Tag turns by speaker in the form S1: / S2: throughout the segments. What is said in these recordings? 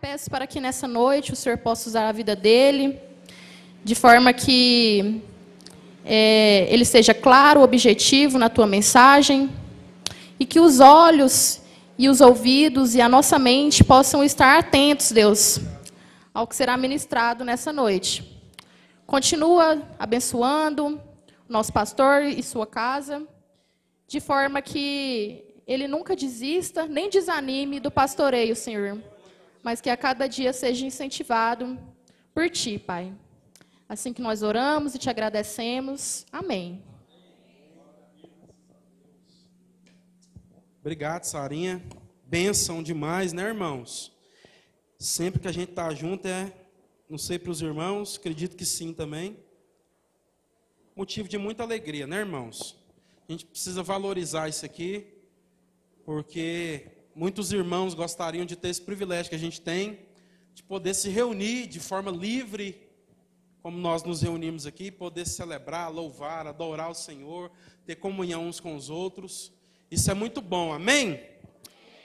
S1: Peço para que nessa noite o Senhor possa usar a vida dele, de forma que é, ele seja claro, objetivo na tua mensagem, e que os olhos e os ouvidos e a nossa mente possam estar atentos, Deus, ao que será ministrado nessa noite. Continua abençoando nosso pastor e sua casa, de forma que ele nunca desista, nem desanime do pastoreio, Senhor, mas que a cada dia seja incentivado por Ti, Pai. Assim que nós oramos e te agradecemos. Amém.
S2: Obrigado, Sarinha. Benção demais, né, irmãos? Sempre que a gente está junto é, não sei para os irmãos, acredito que sim também. Motivo de muita alegria, né, irmãos? A gente precisa valorizar isso aqui, porque muitos irmãos gostariam de ter esse privilégio que a gente tem, de poder se reunir de forma livre, como nós nos reunimos aqui, poder celebrar, louvar, adorar o Senhor, ter comunhão uns com os outros. Isso é muito bom, amém?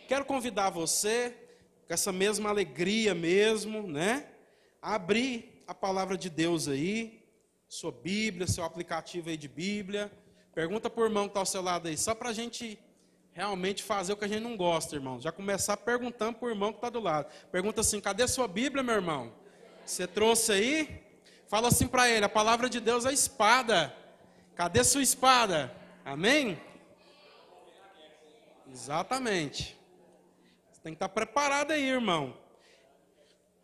S2: Quero convidar você, com essa mesma alegria mesmo, né? A abrir a palavra de Deus aí, sua Bíblia, seu aplicativo aí de Bíblia. Pergunta por irmão que está ao seu lado aí, só para a gente realmente fazer o que a gente não gosta, irmão. Já começar perguntando para o irmão que está do lado. Pergunta assim: cadê sua Bíblia, meu irmão? Você trouxe aí? Fala assim para ele: a palavra de Deus é espada. Cadê sua espada? Amém? Exatamente. Você tem que estar preparado aí, irmão.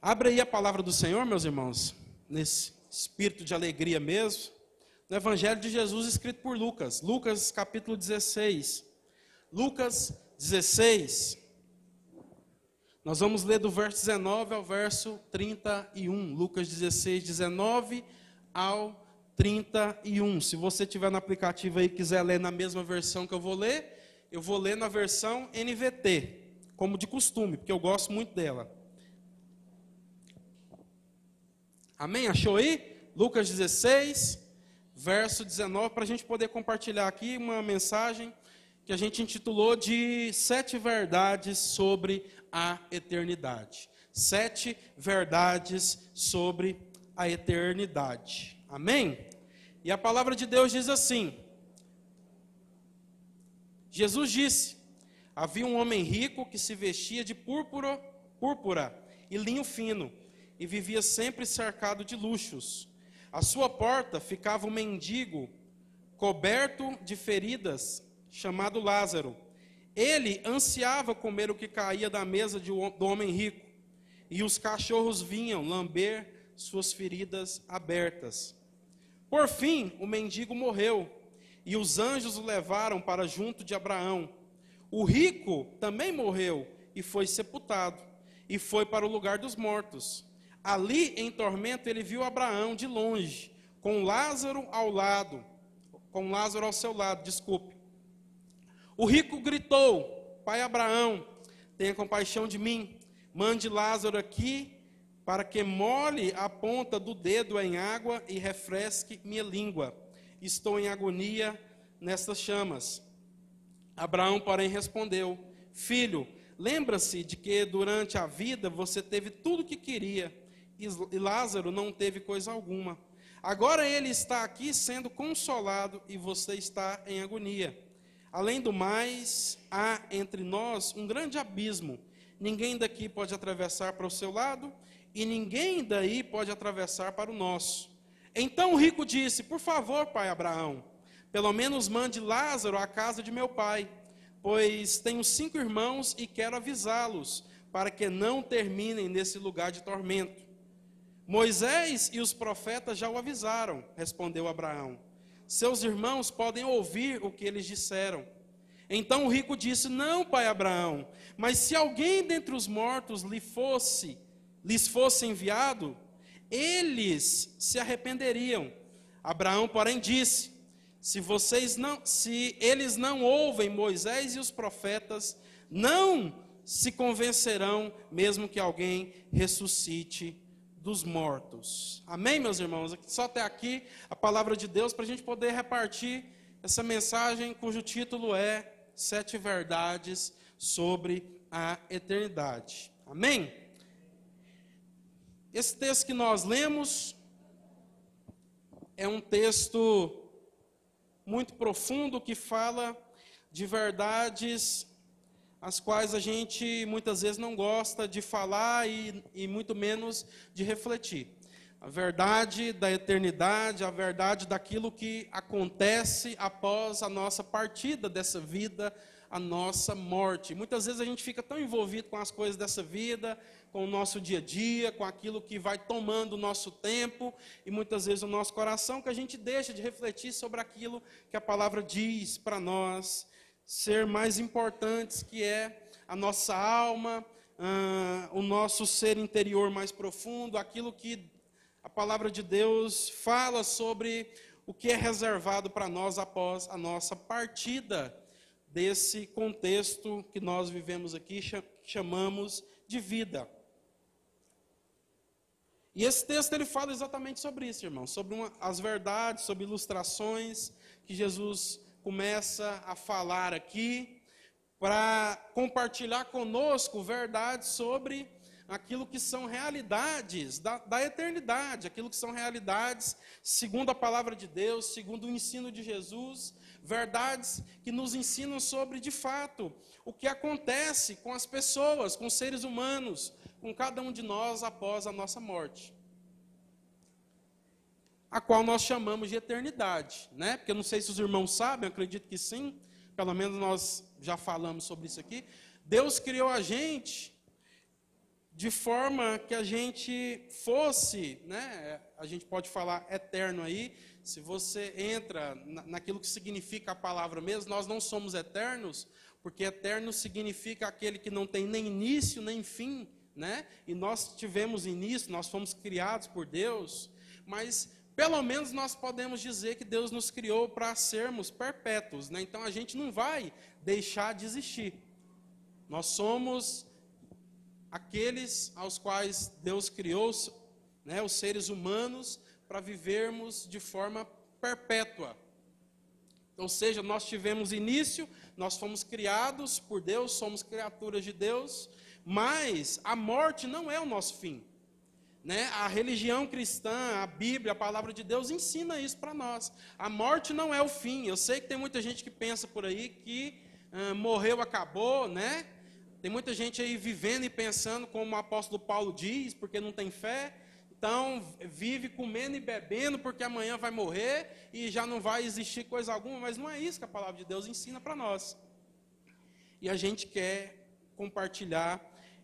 S2: Abre aí a palavra do Senhor, meus irmãos, nesse espírito de alegria mesmo. No Evangelho de Jesus escrito por Lucas, Lucas capítulo 16. Lucas 16. Nós vamos ler do verso 19 ao verso 31. Lucas 16, 19 ao 31. Se você tiver no aplicativo aí e quiser ler na mesma versão que eu vou ler, eu vou ler na versão NVT, como de costume, porque eu gosto muito dela. Amém? Achou aí? Lucas 16, verso 19, para a gente poder compartilhar aqui uma mensagem que a gente intitulou de Sete Verdades sobre a Eternidade. Sete Verdades sobre a Eternidade. Amém? E a palavra de Deus diz assim: Jesus disse: Havia um homem rico que se vestia de púrpura, púrpura e linho fino e vivia sempre cercado de luxos. À sua porta ficava um mendigo coberto de feridas chamado Lázaro. Ele ansiava comer o que caía da mesa do homem rico, e os cachorros vinham lamber suas feridas abertas. Por fim, o mendigo morreu, e os anjos o levaram para junto de Abraão. O rico também morreu e foi sepultado, e foi para o lugar dos mortos. Ali, em tormento, ele viu Abraão de longe, com Lázaro ao lado, com Lázaro ao seu lado, desculpe. O rico gritou: Pai Abraão, tenha compaixão de mim, mande Lázaro aqui para que molhe a ponta do dedo em água e refresque minha língua. Estou em agonia nestas chamas. Abraão, porém, respondeu: Filho, lembra-se de que durante a vida você teve tudo o que queria e Lázaro não teve coisa alguma. Agora ele está aqui sendo consolado e você está em agonia. Além do mais, há entre nós um grande abismo. Ninguém daqui pode atravessar para o seu lado e ninguém daí pode atravessar para o nosso. Então o rico disse: Por favor, pai Abraão, pelo menos mande Lázaro à casa de meu pai, pois tenho cinco irmãos e quero avisá-los para que não terminem nesse lugar de tormento. Moisés e os profetas já o avisaram, respondeu Abraão. Seus irmãos podem ouvir o que eles disseram. Então o rico disse: Não, pai Abraão, mas se alguém dentre os mortos lhe fosse, lhes fosse enviado, eles se arrependeriam. Abraão, porém, disse: Se vocês não, se eles não ouvem Moisés e os profetas, não se convencerão, mesmo que alguém ressuscite dos mortos. Amém, meus irmãos? Só até aqui a palavra de Deus para a gente poder repartir essa mensagem cujo título é Sete Verdades sobre a Eternidade. Amém? esse texto que nós lemos é um texto muito profundo que fala de verdades as quais a gente muitas vezes não gosta de falar e, e muito menos de refletir. A verdade da eternidade, a verdade daquilo que acontece após a nossa partida dessa vida, a nossa morte. Muitas vezes a gente fica tão envolvido com as coisas dessa vida, com o nosso dia a dia, com aquilo que vai tomando o nosso tempo e muitas vezes o nosso coração, que a gente deixa de refletir sobre aquilo que a palavra diz para nós ser mais importantes, que é a nossa alma, uh, o nosso ser interior mais profundo, aquilo que a palavra de Deus fala sobre o que é reservado para nós após a nossa partida desse contexto que nós vivemos aqui, chamamos de vida. E esse texto ele fala exatamente sobre isso, irmão, sobre uma, as verdades, sobre ilustrações que Jesus começa a falar aqui para compartilhar conosco verdades sobre aquilo que são realidades da, da, eternidade, aquilo que são realidades segundo a palavra de Deus, segundo o ensino de Jesus, verdades que nos ensinam sobre, de fato, o que acontece com as pessoas, com os seres humanos, com cada um de nós após a nossa morte a qual nós chamamos de eternidade, né? Porque eu não sei se os irmãos sabem, acredito que sim, pelo menos nós já falamos sobre isso aqui. Deus criou a gente de forma que a gente fosse, né? A gente pode falar eterno aí. Se você entra naquilo que significa a palavra mesmo, nós não somos eternos, porque eterno significa aquele que não tem nem início nem fim, né? E nós tivemos início, nós fomos criados por Deus, mas pelo menos nós podemos dizer que Deus nos criou para sermos perpétuos, né? então a gente não vai deixar de existir. Nós somos aqueles aos quais Deus criou, né, os seres humanos, para vivermos de forma perpétua. Ou seja, nós tivemos início, nós fomos criados por Deus, somos criaturas de Deus, mas a morte não é o nosso fim. Né? A religião cristã, a Bíblia, a palavra de Deus ensina isso para nós. A morte não é o fim. Eu sei que tem muita gente que pensa por aí que uh, morreu, acabou, né? Tem muita gente aí vivendo e pensando como o apóstolo Paulo diz, porque não tem fé. Então, vive comendo e bebendo porque amanhã vai morrer e já não vai existir coisa alguma, mas não é isso que a palavra de Deus ensina para nós. E a gente quer compartilhar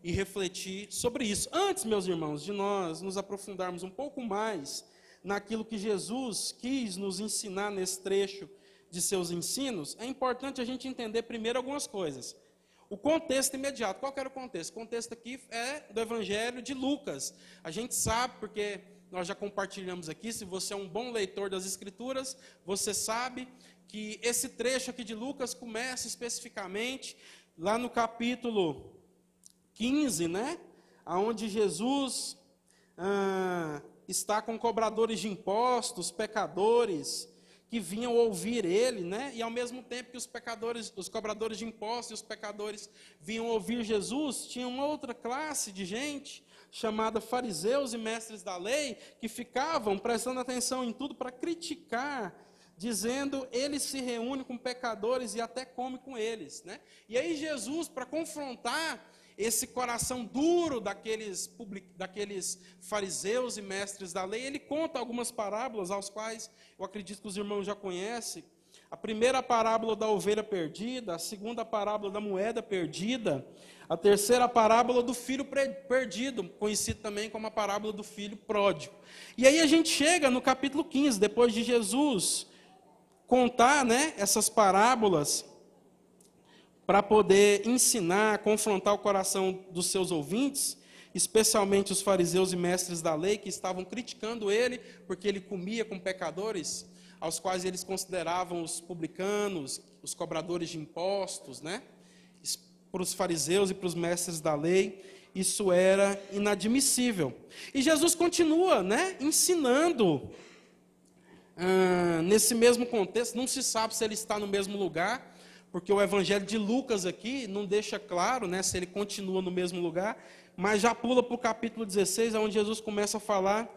S2: e refletir sobre isso. Antes, meus irmãos, de nós nos aprofundarmos um pouco mais naquilo que Jesus quis nos ensinar nesse trecho de seus ensinos, é importante a gente entender primeiro algumas coisas. O contexto imediato. Qual era o contexto? O contexto aqui é do Evangelho de Lucas. A gente sabe, porque nós já compartilhamos aqui, se você é um bom leitor das Escrituras, você sabe que esse trecho aqui de Lucas começa especificamente lá no capítulo 15, né? Onde Jesus ah, está com cobradores de impostos, pecadores, que vinham ouvir ele, né? E ao mesmo tempo que os pecadores, os cobradores de impostos e os pecadores vinham ouvir Jesus, tinha uma outra classe de gente chamada fariseus e mestres da lei que ficavam prestando atenção em tudo para criticar, dizendo ele se reúne com pecadores e até come com eles, né? E aí Jesus para confrontar esse coração duro daqueles, daqueles fariseus e mestres da lei, ele conta algumas parábolas, aos quais eu acredito que os irmãos já conhecem. A primeira parábola da ovelha perdida, a segunda parábola da moeda perdida, a terceira parábola do filho perdido, conhecido também como a parábola do filho pródigo. E aí a gente chega no capítulo 15, depois de Jesus contar né, essas parábolas, para poder ensinar, confrontar o coração dos seus ouvintes, especialmente os fariseus e mestres da lei que estavam criticando ele porque ele comia com pecadores, aos quais eles consideravam os publicanos, os cobradores de impostos, né? Para os fariseus e para os mestres da lei, isso era inadmissível. E Jesus continua, né, ensinando ah, nesse mesmo contexto. Não se sabe se ele está no mesmo lugar, porque o evangelho de Lucas aqui não deixa claro né, se ele continua no mesmo lugar, mas já pula para o capítulo 16, onde Jesus começa a falar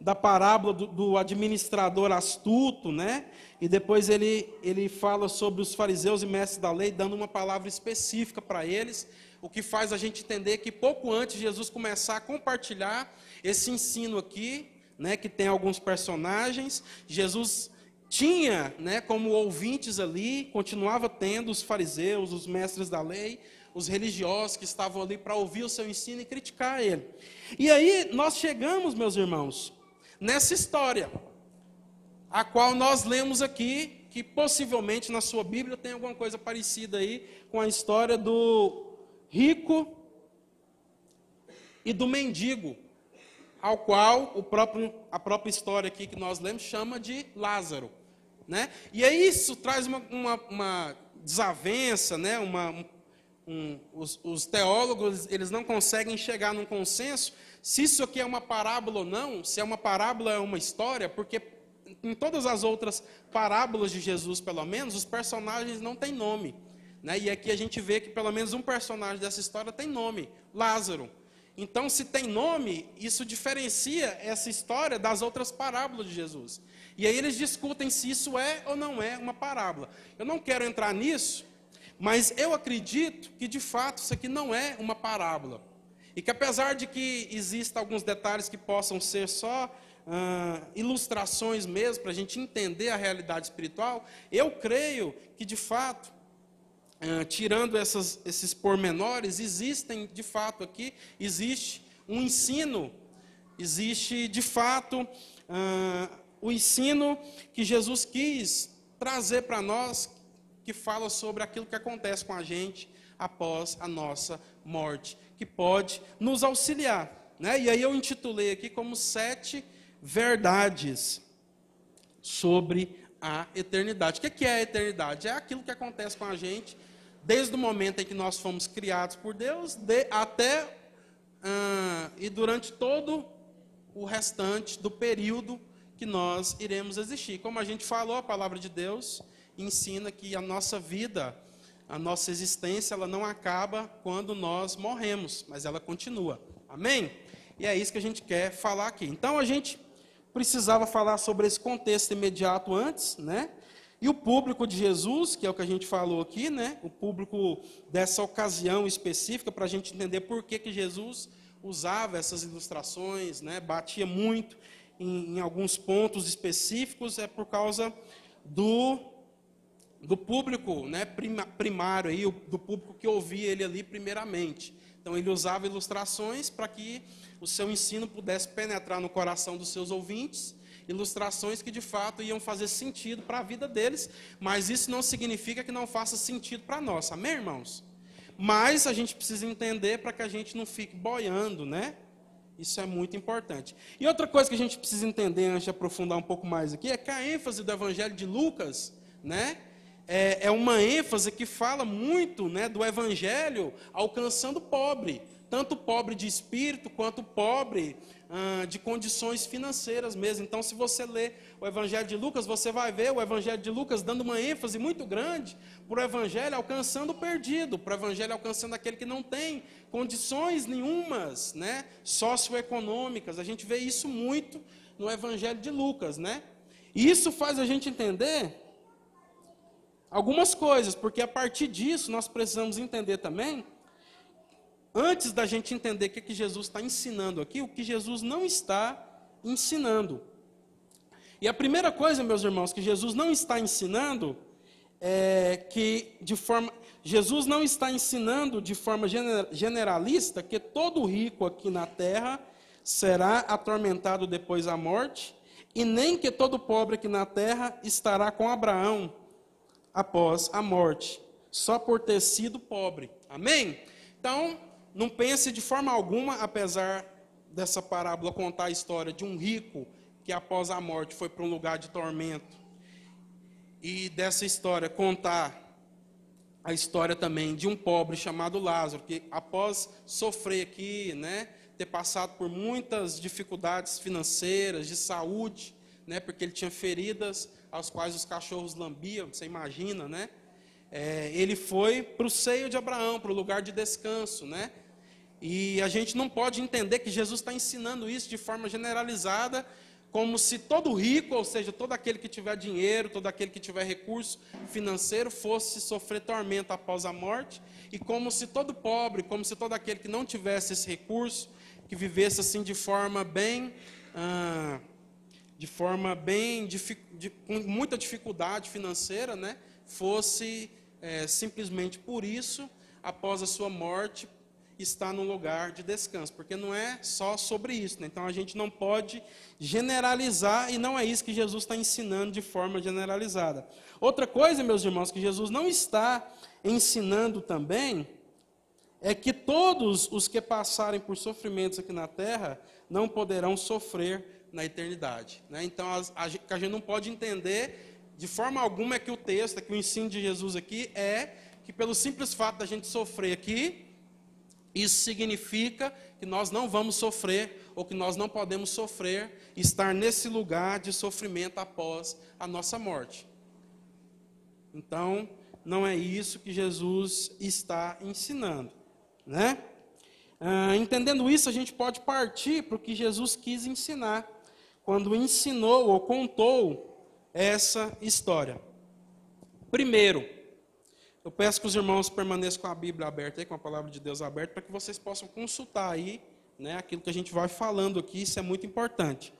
S2: da parábola do, do, administrador astuto, né? E depois ele, ele fala sobre os fariseus e mestres da lei, dando uma palavra específica para eles, o que faz a gente entender que pouco antes de Jesus começar a compartilhar esse ensino aqui, né, que tem alguns personagens, Jesus tinha, né, como ouvintes ali, continuava tendo os fariseus, os mestres da lei, os religiosos que estavam ali para ouvir o seu ensino e criticar ele. E aí nós chegamos, meus irmãos, nessa história, a qual nós lemos aqui, que possivelmente na sua Bíblia tem alguma coisa parecida aí com a história do rico e do mendigo, ao qual o próprio, a própria história aqui que nós lemos chama de Lázaro. Né? E aí isso traz uma, uma, uma desavença, né? uma, um, os, os, teólogos eles não conseguem chegar num consenso se isso aqui é uma parábola ou não, se é uma parábola é uma história, porque em todas as outras parábolas de Jesus, pelo menos, os personagens não têm nome. Né? E aqui a gente vê que pelo menos um personagem dessa história tem nome, Lázaro. Então, se tem nome, isso diferencia essa história das outras parábolas de Jesus. E aí eles discutem se isso é ou não é uma parábola. Eu não quero entrar nisso, mas eu acredito que de fato isso aqui não é uma parábola. E que apesar de que existam alguns detalhes que possam ser só ah, ilustrações mesmo, para a gente entender a realidade espiritual, eu creio que de fato ah, tirando essas, esses pormenores, existem de fato aqui, existe um ensino, existe de fato uh, o ensino que Jesus quis trazer para nós, que fala sobre aquilo que acontece com a gente após a nossa morte, que pode nos auxiliar. Né? E aí eu intitulei aqui como sete verdades sobre a eternidade. O que é a eternidade? É aquilo que acontece com a gente desde o momento em que nós fomos criados por Deus de, até uh, e durante todo o restante do período que nós iremos existir. Como a gente falou, a palavra de Deus ensina que a nossa vida, a nossa existência, ela não acaba quando nós morremos, mas ela continua. Amém? E é isso que a gente quer falar aqui. Então a gente precisava falar sobre esse contexto imediato antes, né? E o público de Jesus, que é o que a gente falou aqui, né? o público dessa ocasião específica, para a gente entender por que, que Jesus usava essas ilustrações, né? batia muito em, em alguns pontos específicos, é por causa do, do público né? primário, aí, do público que ouvia ele ali primeiramente. Então, ele usava ilustrações para que o seu ensino pudesse penetrar no coração dos seus ouvintes ilustrações que de fato iam fazer sentido para a vida deles, mas isso não significa que não faça sentido para nós, amém, irmãos? Mas a gente precisa entender para que a gente não fique boiando, né? Isso é muito importante. E outra coisa que a gente precisa entender antes de aprofundar um pouco mais aqui é que a ênfase do Evangelho de Lucas, né? É, é uma ênfase que fala muito né, do Evangelho alcançando o pobre, tanto pobre de espírito quanto pobre ah, de condições financeiras mesmo. Então, se você ler o Evangelho de Lucas, você vai ver o Evangelho de Lucas dando uma ênfase muito grande para o Evangelho alcançando o perdido, para o Evangelho alcançando aquele que não tem condições nenhumas, né, socioeconômicas. A gente vê isso muito no Evangelho de Lucas, né? E isso faz a gente entender algumas coisas, porque a partir disso nós precisamos entender também antes da gente entender o que, que Jesus está ensinando aqui, o que Jesus não está ensinando. E a primeira coisa, meus irmãos, que Jesus não está ensinando é que de forma Jesus não está ensinando de forma generalista que todo rico aqui na terra será atormentado depois da morte, e nem que todo pobre aqui na terra estará com Abraão após a morte, só por ter sido pobre. Amém? Então, não pense de forma alguma, apesar dessa parábola contar a história de um rico que após a morte foi para um lugar de tormento, e dessa história contar a história também de um pobre chamado Lázaro, que após sofrer aqui, né, ter passado por muitas dificuldades financeiras, de saúde, né, porque ele tinha feridas aos quais os cachorros lambiam, você imagina, né? É, ele foi para o seio de Abraão, para o lugar de descanso, né? E a gente não pode entender que Jesus está ensinando isso de forma generalizada, como se todo rico, ou seja, todo aquele que tiver dinheiro, todo aquele que tiver recurso financeiro, fosse sofrer tormento após a morte, e como se todo pobre, como se todo aquele que não tivesse esse recurso, que vivesse assim de forma bem, ah, de forma bem, com muita dificuldade financeira, né, fosse é, simplesmente por isso, após a sua morte, está no lugar de descanso, porque não é só sobre isso. Né? Então a gente não pode generalizar, e não é isso que Jesus está ensinando de forma generalizada. Outra coisa, meus irmãos, que Jesus não está ensinando também, é que todos os que passarem por sofrimentos aqui na terra não poderão sofrer na eternidade. Né? Então a, a, a gente não pode entender de forma alguma é que o texto, é que o ensino de Jesus aqui é que pelo simples fato da gente sofrer aqui, isso significa que nós não vamos sofrer, ou que nós não podemos sofrer, estar nesse lugar de sofrimento após a nossa morte. Então, não é isso que Jesus está ensinando, né? Ah, entendendo isso, a gente pode partir para o que Jesus quis ensinar, quando ensinou ou contou essa história. Primeiro, eu peço que os irmãos permaneçam com a Bíblia aberta aí, com a palavra de Deus aberta, para que vocês possam consultar aí, né, aquilo que a gente vai falando aqui, isso é muito importante.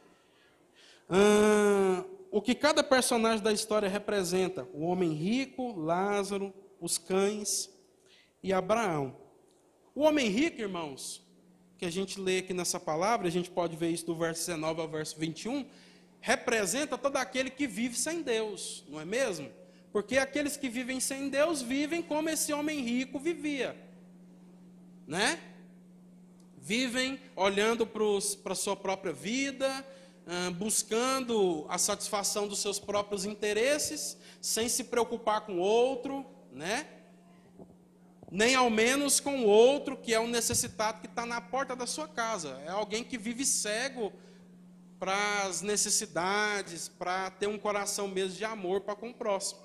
S2: o que cada personagem da história representa: o homem rico, Lázaro, os cães e Abraão. O homem rico, irmãos, que a gente lê aqui nessa palavra, a gente pode ver isso do verso 19 ao verso 21, representa todo aquele que vive sem Deus, não é mesmo? Porque aqueles que vivem sem Deus vivem como esse homem rico vivia, né? Vivem olhando para a sua própria vida, buscando a satisfação dos seus próprios interesses, sem se preocupar com o outro, né? Nem ao menos com o outro que é um necessitado que está na porta da sua casa. É alguém que vive cego para as necessidades, para ter um coração mesmo de amor para com o próximo.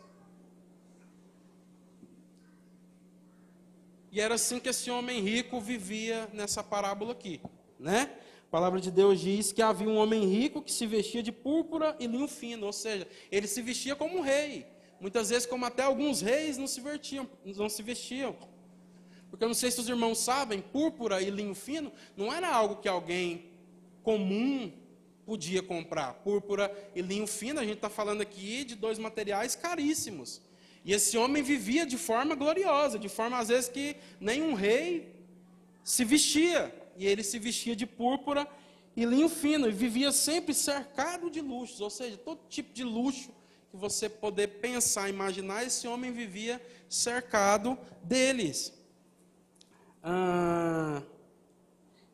S2: E era assim que esse homem rico vivia nessa parábola aqui, né? A palavra de Deus diz que havia um homem rico que se vestia de púrpura e linho fino, ou seja, ele se vestia como um rei. Muitas vezes, como até alguns reis não se não se vestiam. Porque eu não sei se os irmãos sabem, púrpura e linho fino não era algo que alguém comum podia comprar. Púrpura e linho fino, a gente está falando aqui de dois materiais caríssimos. E esse homem vivia de forma gloriosa, de forma às vezes que nenhum rei se vestia. E ele se vestia de púrpura e linho fino, e vivia sempre cercado de luxos, ou seja, todo tipo de luxo que você poder pensar, imaginar, esse homem vivia cercado deles. Ah,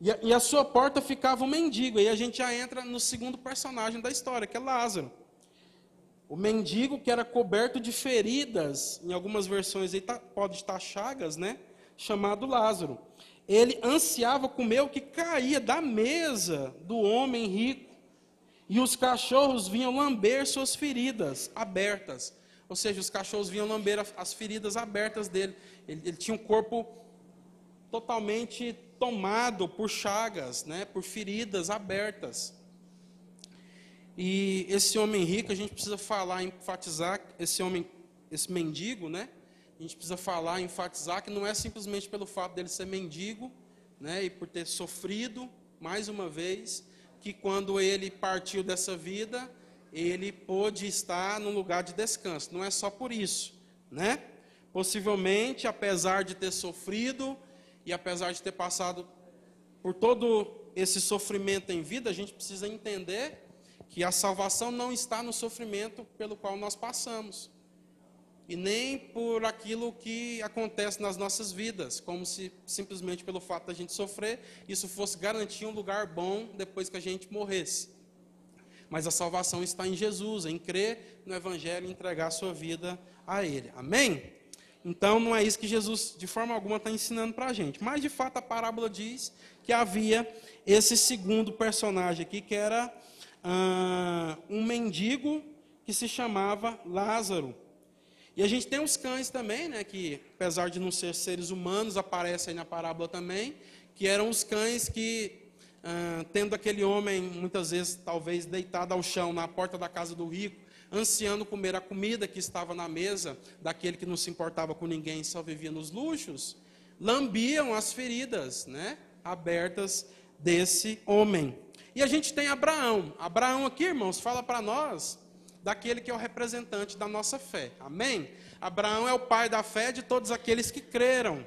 S2: e, a, e a sua porta ficava um mendigo, e a gente já entra no segundo personagem da história, que é Lázaro. O mendigo que era coberto de feridas, em algumas versões aí tá, pode estar chagas, né? Chamado Lázaro. Ele ansiava comer o que caía da mesa do homem rico. E os cachorros vinham lamber suas feridas abertas. Ou seja, os cachorros vinham lamber as feridas abertas dele. Ele, ele tinha um corpo totalmente tomado por chagas, né? por feridas abertas. E esse homem rico, a gente precisa falar, enfatizar, esse homem, esse mendigo, né? A gente precisa falar, enfatizar que não é simplesmente pelo fato dele ser mendigo, né? E por ter sofrido, mais uma vez, que quando ele partiu dessa vida, ele pôde estar num lugar de descanso. Não é só por isso, né? Possivelmente, apesar de ter sofrido e apesar de ter passado por todo esse sofrimento em vida, a gente precisa entender que a salvação não está no sofrimento pelo qual nós passamos, e nem por aquilo que acontece nas nossas vidas, como se simplesmente pelo fato da gente sofrer, isso fosse garantir um lugar bom depois que a gente morresse. Mas a salvação está em Jesus, em crer no Evangelho e entregar a sua vida a Ele. Amém? Então não é isso que Jesus de forma alguma está ensinando para a gente. Mas de fato a parábola diz que havia esse segundo personagem aqui, que era um mendigo que se chamava Lázaro. E a gente tem os cães também, né, que apesar de não ser seres humanos, aparecem aí na parábola também, que eram os cães que, ah, tendo aquele homem, muitas vezes, talvez deitado ao chão na porta da casa do rico, ansiando comer a comida que estava na mesa daquele que não se importava com ninguém, só vivia nos luxos, lambiam as feridas, né, abertas desse homem. E a gente tem Abraão. Abraão aqui, irmãos, fala para nós daquele que é o representante da nossa fé. Amém? Abraão é o pai da fé de todos aqueles que creram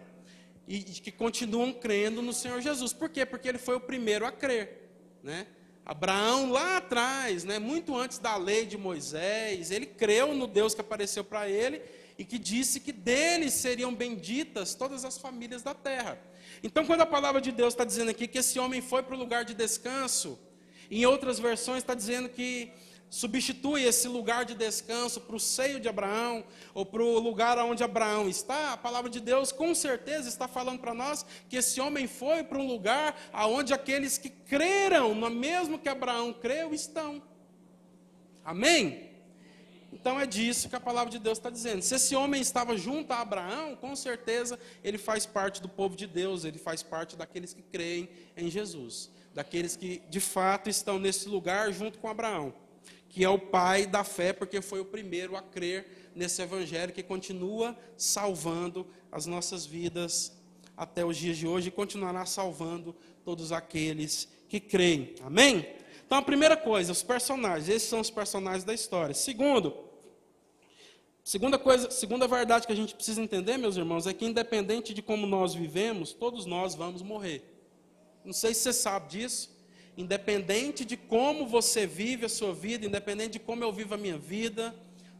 S2: e que continuam crendo no Senhor Jesus. Por quê? Porque ele foi o primeiro a crer, né? Abraão lá atrás, né, muito antes da lei de Moisés, ele creu no Deus que apareceu para ele e que disse que dele seriam benditas todas as famílias da terra. Então, quando a palavra de Deus está dizendo aqui que esse homem foi para o lugar de descanso, em outras versões está dizendo que substitui esse lugar de descanso para o seio de Abraão, ou para o lugar onde Abraão está, a palavra de Deus com certeza está falando para nós que esse homem foi para um lugar aonde aqueles que creram, no mesmo que Abraão creu, estão. Amém? Então é disso que a palavra de Deus está dizendo. Se esse homem estava junto a Abraão, com certeza ele faz parte do povo de Deus, ele faz parte daqueles que creem em Jesus, daqueles que de fato estão nesse lugar junto com Abraão que é o pai da fé, porque foi o primeiro a crer nesse evangelho que continua salvando as nossas vidas até os dias de hoje e continuará salvando todos aqueles que creem. Amém? Então, a primeira coisa, os personagens, esses são os personagens da história. Segundo, segunda coisa, segunda verdade que a gente precisa entender, meus irmãos, é que independente de como nós vivemos, todos nós vamos morrer. Não sei se você sabe disso, independente de como você vive a sua vida, independente de como eu vivo a minha vida,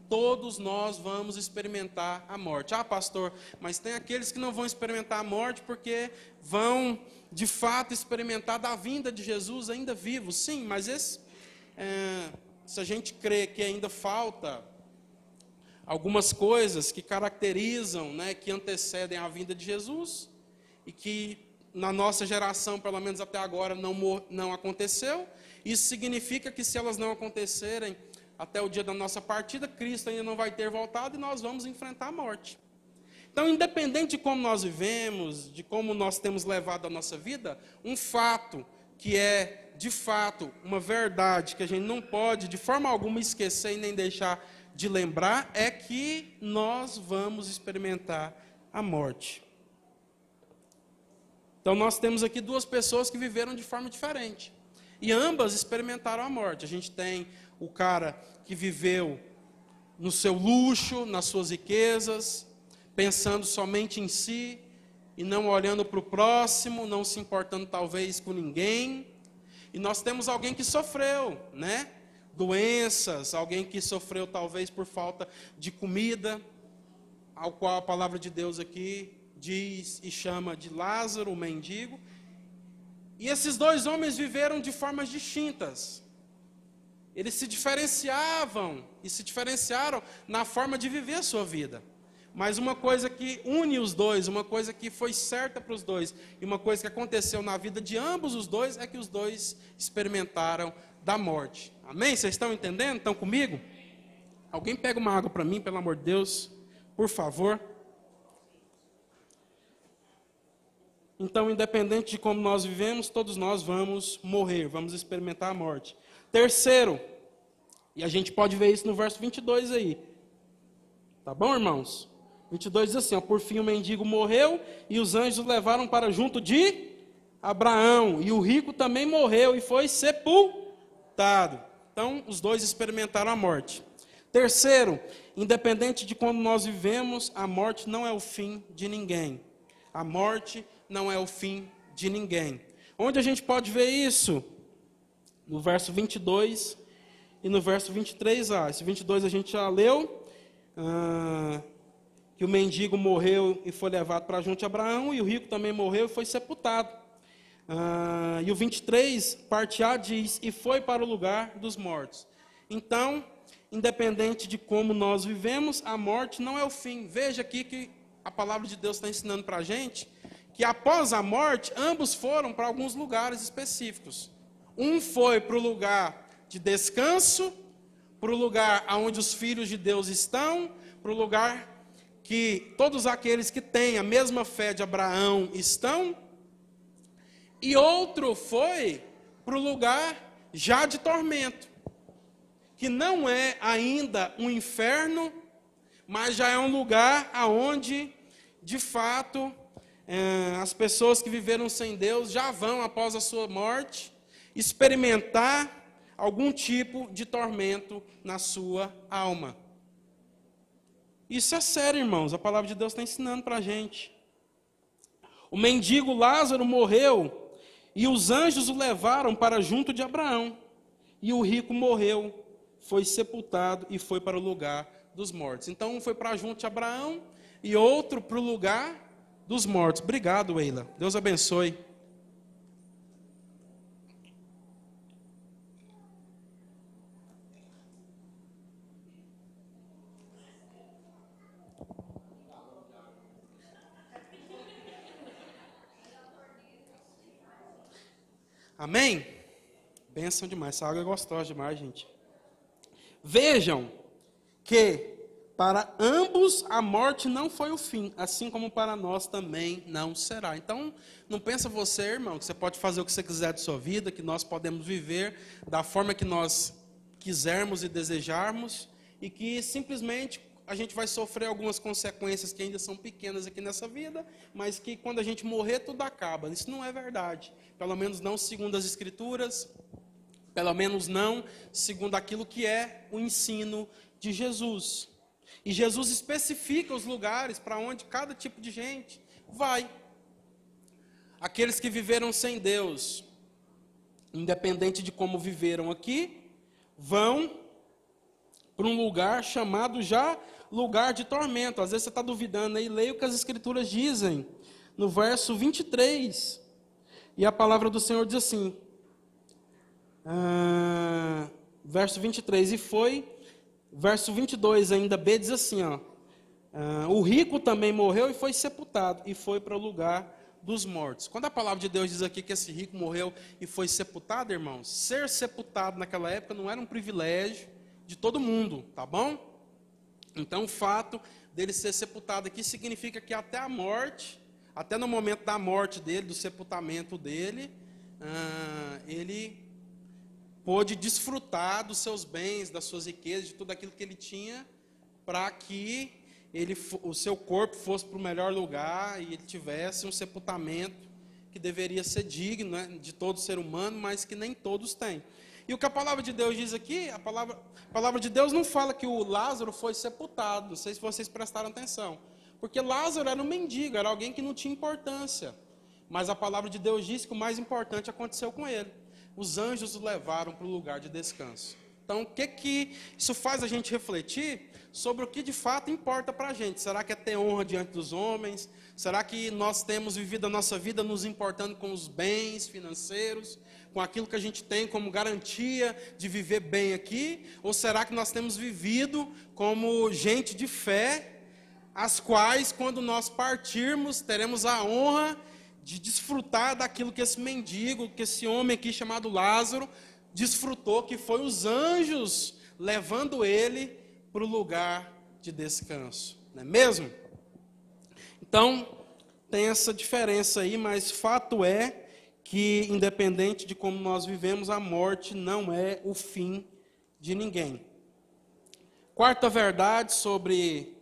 S2: todos nós vamos experimentar a morte. Ah, pastor, mas tem aqueles que não vão experimentar a morte porque vão, de fato, experimentar da vinda de Jesus ainda vivo. Sim, mas esse, é, se a gente crê que ainda falta algumas coisas que caracterizam, né, que antecedem a vinda de Jesus e que na nossa geração, pelo menos até agora, não, não aconteceu. Isso significa que se elas não acontecerem até o dia da nossa partida, Cristo ainda não vai ter voltado e nós vamos enfrentar a morte. Então, independente de como nós vivemos, de como nós temos levado a nossa vida, um fato que é, de fato, uma verdade que a gente não pode, de forma alguma, esquecer e nem deixar de lembrar, é que nós vamos experimentar a morte. Então nós temos aqui duas pessoas que viveram de forma diferente. E ambas experimentaram a morte. A gente tem o cara que viveu no seu luxo, nas suas riquezas, pensando somente em si e não olhando para o próximo, não se importando talvez com ninguém. E nós temos alguém que sofreu, né? Doenças, alguém que sofreu talvez por falta de comida, ao qual a palavra de Deus aqui diz e chama de Lázaro, o mendigo. E esses dois homens viveram de formas distintas. Eles se diferenciavam e se diferenciaram na forma de viver a sua vida. Mas uma coisa que une os dois, uma coisa que foi certa para os dois, e uma coisa que aconteceu na vida de ambos os dois, é que os dois experimentaram da morte. Amém? Vocês estão entendendo? Estão comigo? Alguém pega uma água para mim, pelo amor de Deus, por favor. Então, independente de como nós vivemos, todos nós vamos morrer, vamos experimentar a morte. Terceiro, e a gente pode ver isso no verso 22 aí. Tá bom, irmãos? 22 diz assim: ó, Por fim o mendigo morreu e os anjos o levaram para junto de Abraão. E o rico também morreu e foi sepultado. Então, os dois experimentaram a morte. Terceiro, independente de como nós vivemos, a morte não é o fim de ninguém. A morte não é o fim de ninguém. Onde a gente pode ver isso? No verso 22 e no verso 23. Ah, esse 22 a gente já leu. Ah, que o mendigo morreu e foi levado para junto de Abraão, e o rico também morreu e foi sepultado. Ah, e o 23, parte A, diz: E foi para o lugar dos mortos. Então, independente de como nós vivemos, a morte não é o fim. Veja aqui que a palavra de Deus está ensinando para a gente que após a morte, ambos foram para alguns lugares específicos. Um foi para o lugar de descanso, para o lugar onde os filhos de Deus estão, para o lugar que todos aqueles que têm a mesma fé de Abraão estão, e outro foi para o lugar já de tormento, que não é ainda um inferno, mas já é um lugar aonde, de fato, as pessoas que viveram sem Deus já vão, após a sua morte, experimentar algum tipo de tormento na sua alma. Isso é sério, irmãos. A palavra de Deus está ensinando para a gente. O mendigo Lázaro morreu e os anjos o levaram para junto de Abraão. E o rico morreu, foi sepultado e foi para o lugar dos mortos. Então um foi para junto de Abraão e outro para o lugar dos mortos. Obrigado, Eila. Deus abençoe. Amém? Benção demais. Essa água é gostosa demais, gente. Vejam que para ambos a morte não foi o fim, assim como para nós também não será. Então, não pensa você, irmão, que você pode fazer o que você quiser de sua vida, que nós podemos viver da forma que nós quisermos e desejarmos, e que simplesmente a gente vai sofrer algumas consequências que ainda são pequenas aqui nessa vida, mas que quando a gente morrer tudo acaba. Isso não é verdade. Pelo menos não segundo as escrituras, pelo menos não segundo aquilo que é o ensino de Jesus. E Jesus especifica os lugares para onde cada tipo de gente vai. Aqueles que viveram sem Deus, independente de como viveram aqui, vão para um lugar chamado já lugar de tormento. Às vezes você está duvidando aí, leia o que as Escrituras dizem. No verso 23, e a palavra do Senhor diz assim: ah, verso 23, e foi Verso 22 ainda B diz assim, ó, uh, o rico também morreu e foi sepultado e foi para o lugar dos mortos. Quando a palavra de Deus diz aqui que esse rico morreu e foi sepultado, irmãos, ser sepultado naquela época não era um privilégio de todo mundo, tá bom? Então o fato dele ser sepultado aqui significa que até a morte, até no momento da morte dele, do sepultamento dele, uh, ele pôde desfrutar dos seus bens, das suas riquezas, de tudo aquilo que ele tinha, para que ele, o seu corpo fosse para o melhor lugar e ele tivesse um sepultamento que deveria ser digno né, de todo ser humano, mas que nem todos têm. E o que a palavra de Deus diz aqui, a palavra, a palavra de Deus não fala que o Lázaro foi sepultado, não sei se vocês prestaram atenção, porque Lázaro era um mendigo, era alguém que não tinha importância, mas a palavra de Deus diz que o mais importante aconteceu com ele os anjos o levaram para o lugar de descanso. Então, o que que isso faz a gente refletir sobre o que de fato importa para a gente? Será que é ter honra diante dos homens? Será que nós temos vivido a nossa vida nos importando com os bens financeiros, com aquilo que a gente tem como garantia de viver bem aqui? Ou será que nós temos vivido como gente de fé, as quais, quando nós partirmos, teremos a honra de desfrutar daquilo que esse mendigo, que esse homem aqui chamado Lázaro, desfrutou, que foi os anjos levando ele para o lugar de descanso. Não é mesmo? Então, tem essa diferença aí, mas fato é que, independente de como nós vivemos, a morte não é o fim de ninguém. Quarta verdade sobre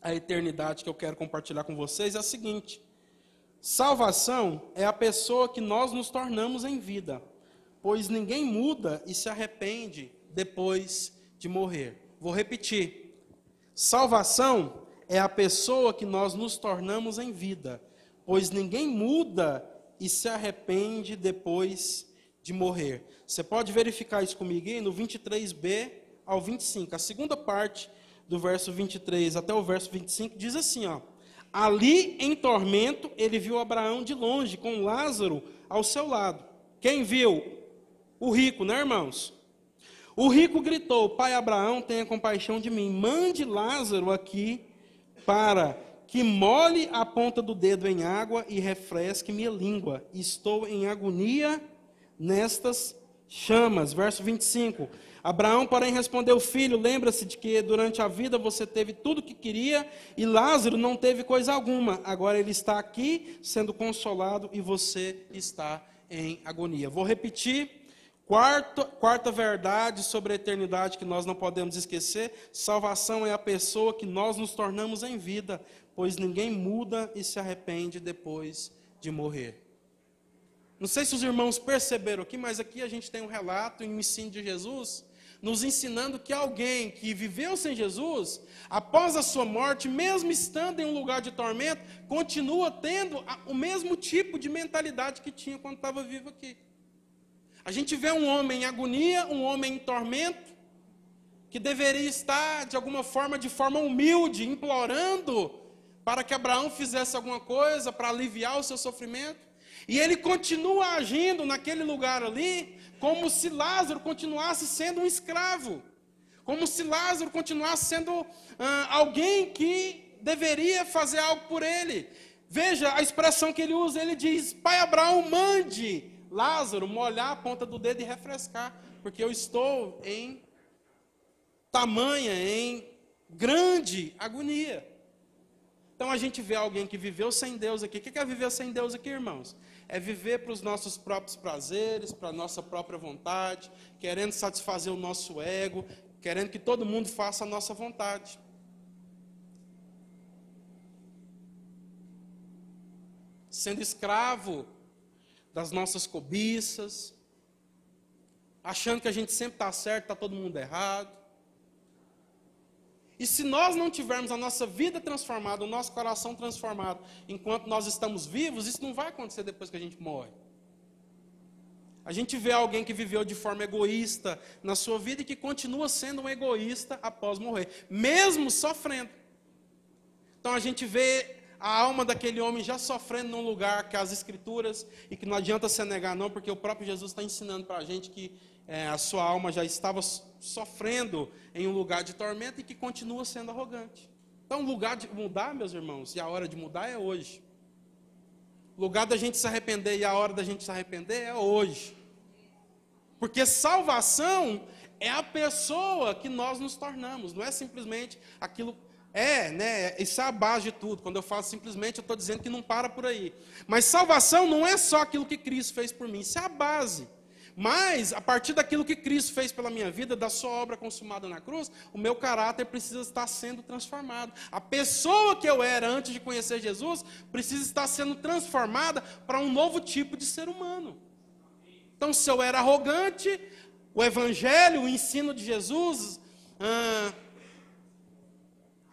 S2: a eternidade que eu quero compartilhar com vocês é a seguinte: Salvação é a pessoa que nós nos tornamos em vida, pois ninguém muda e se arrepende depois de morrer. Vou repetir. Salvação é a pessoa que nós nos tornamos em vida, pois ninguém muda e se arrepende depois de morrer. Você pode verificar isso comigo aí no 23b ao 25. A segunda parte do verso 23 até o verso 25 diz assim, ó: Ali em tormento, ele viu Abraão de longe, com Lázaro ao seu lado. Quem viu? O rico, né, irmãos? O rico gritou: Pai Abraão, tenha compaixão de mim. Mande Lázaro aqui para que molhe a ponta do dedo em água e refresque minha língua. Estou em agonia nestas chamas. Verso 25. Abraão, porém, respondeu: Filho, lembra-se de que durante a vida você teve tudo o que queria e Lázaro não teve coisa alguma. Agora ele está aqui sendo consolado e você está em agonia. Vou repetir. Quarta, quarta verdade sobre a eternidade que nós não podemos esquecer: salvação é a pessoa que nós nos tornamos em vida, pois ninguém muda e se arrepende depois de morrer. Não sei se os irmãos perceberam aqui, mas aqui a gente tem um relato e um ensino de Jesus nos ensinando que alguém que viveu sem Jesus, após a sua morte, mesmo estando em um lugar de tormento, continua tendo o mesmo tipo de mentalidade que tinha quando estava vivo aqui. A gente vê um homem em agonia, um homem em tormento, que deveria estar, de alguma forma, de forma humilde, implorando para que Abraão fizesse alguma coisa para aliviar o seu sofrimento. E ele continua agindo naquele lugar ali, como se Lázaro continuasse sendo um escravo, como se Lázaro continuasse sendo ah, alguém que deveria fazer algo por ele. Veja a expressão que ele usa: ele diz, Pai Abraão, mande Lázaro molhar a ponta do dedo e refrescar, porque eu estou em tamanha, em grande agonia. Então a gente vê alguém que viveu sem Deus aqui. O que é viver sem Deus aqui, irmãos? É viver para os nossos próprios prazeres, para a nossa própria vontade, querendo satisfazer o nosso ego, querendo que todo mundo faça a nossa vontade. Sendo escravo das nossas cobiças, achando que a gente sempre está certo, está todo mundo errado. E se nós não tivermos a nossa vida transformada, o nosso coração transformado, enquanto nós estamos vivos, isso não vai acontecer depois que a gente morre. A gente vê alguém que viveu de forma egoísta na sua vida e que continua sendo um egoísta após morrer, mesmo sofrendo. Então a gente vê a alma daquele homem já sofrendo num lugar que as escrituras, e que não adianta se negar, não, porque o próprio Jesus está ensinando para a gente que é, a sua alma já estava sofrendo em um lugar de tormento e que continua sendo arrogante. Então, o lugar de mudar, meus irmãos, e a hora de mudar é hoje. O lugar da gente se arrepender e a hora da gente se arrepender é hoje. Porque salvação é a pessoa que nós nos tornamos, não é simplesmente aquilo. É, né? Isso é a base de tudo. Quando eu falo simplesmente, eu estou dizendo que não para por aí. Mas salvação não é só aquilo que Cristo fez por mim, isso é a base. Mas, a partir daquilo que Cristo fez pela minha vida, da sua obra consumada na cruz, o meu caráter precisa estar sendo transformado. A pessoa que eu era antes de conhecer Jesus precisa estar sendo transformada para um novo tipo de ser humano. Então, se eu era arrogante, o Evangelho, o ensino de Jesus, ah,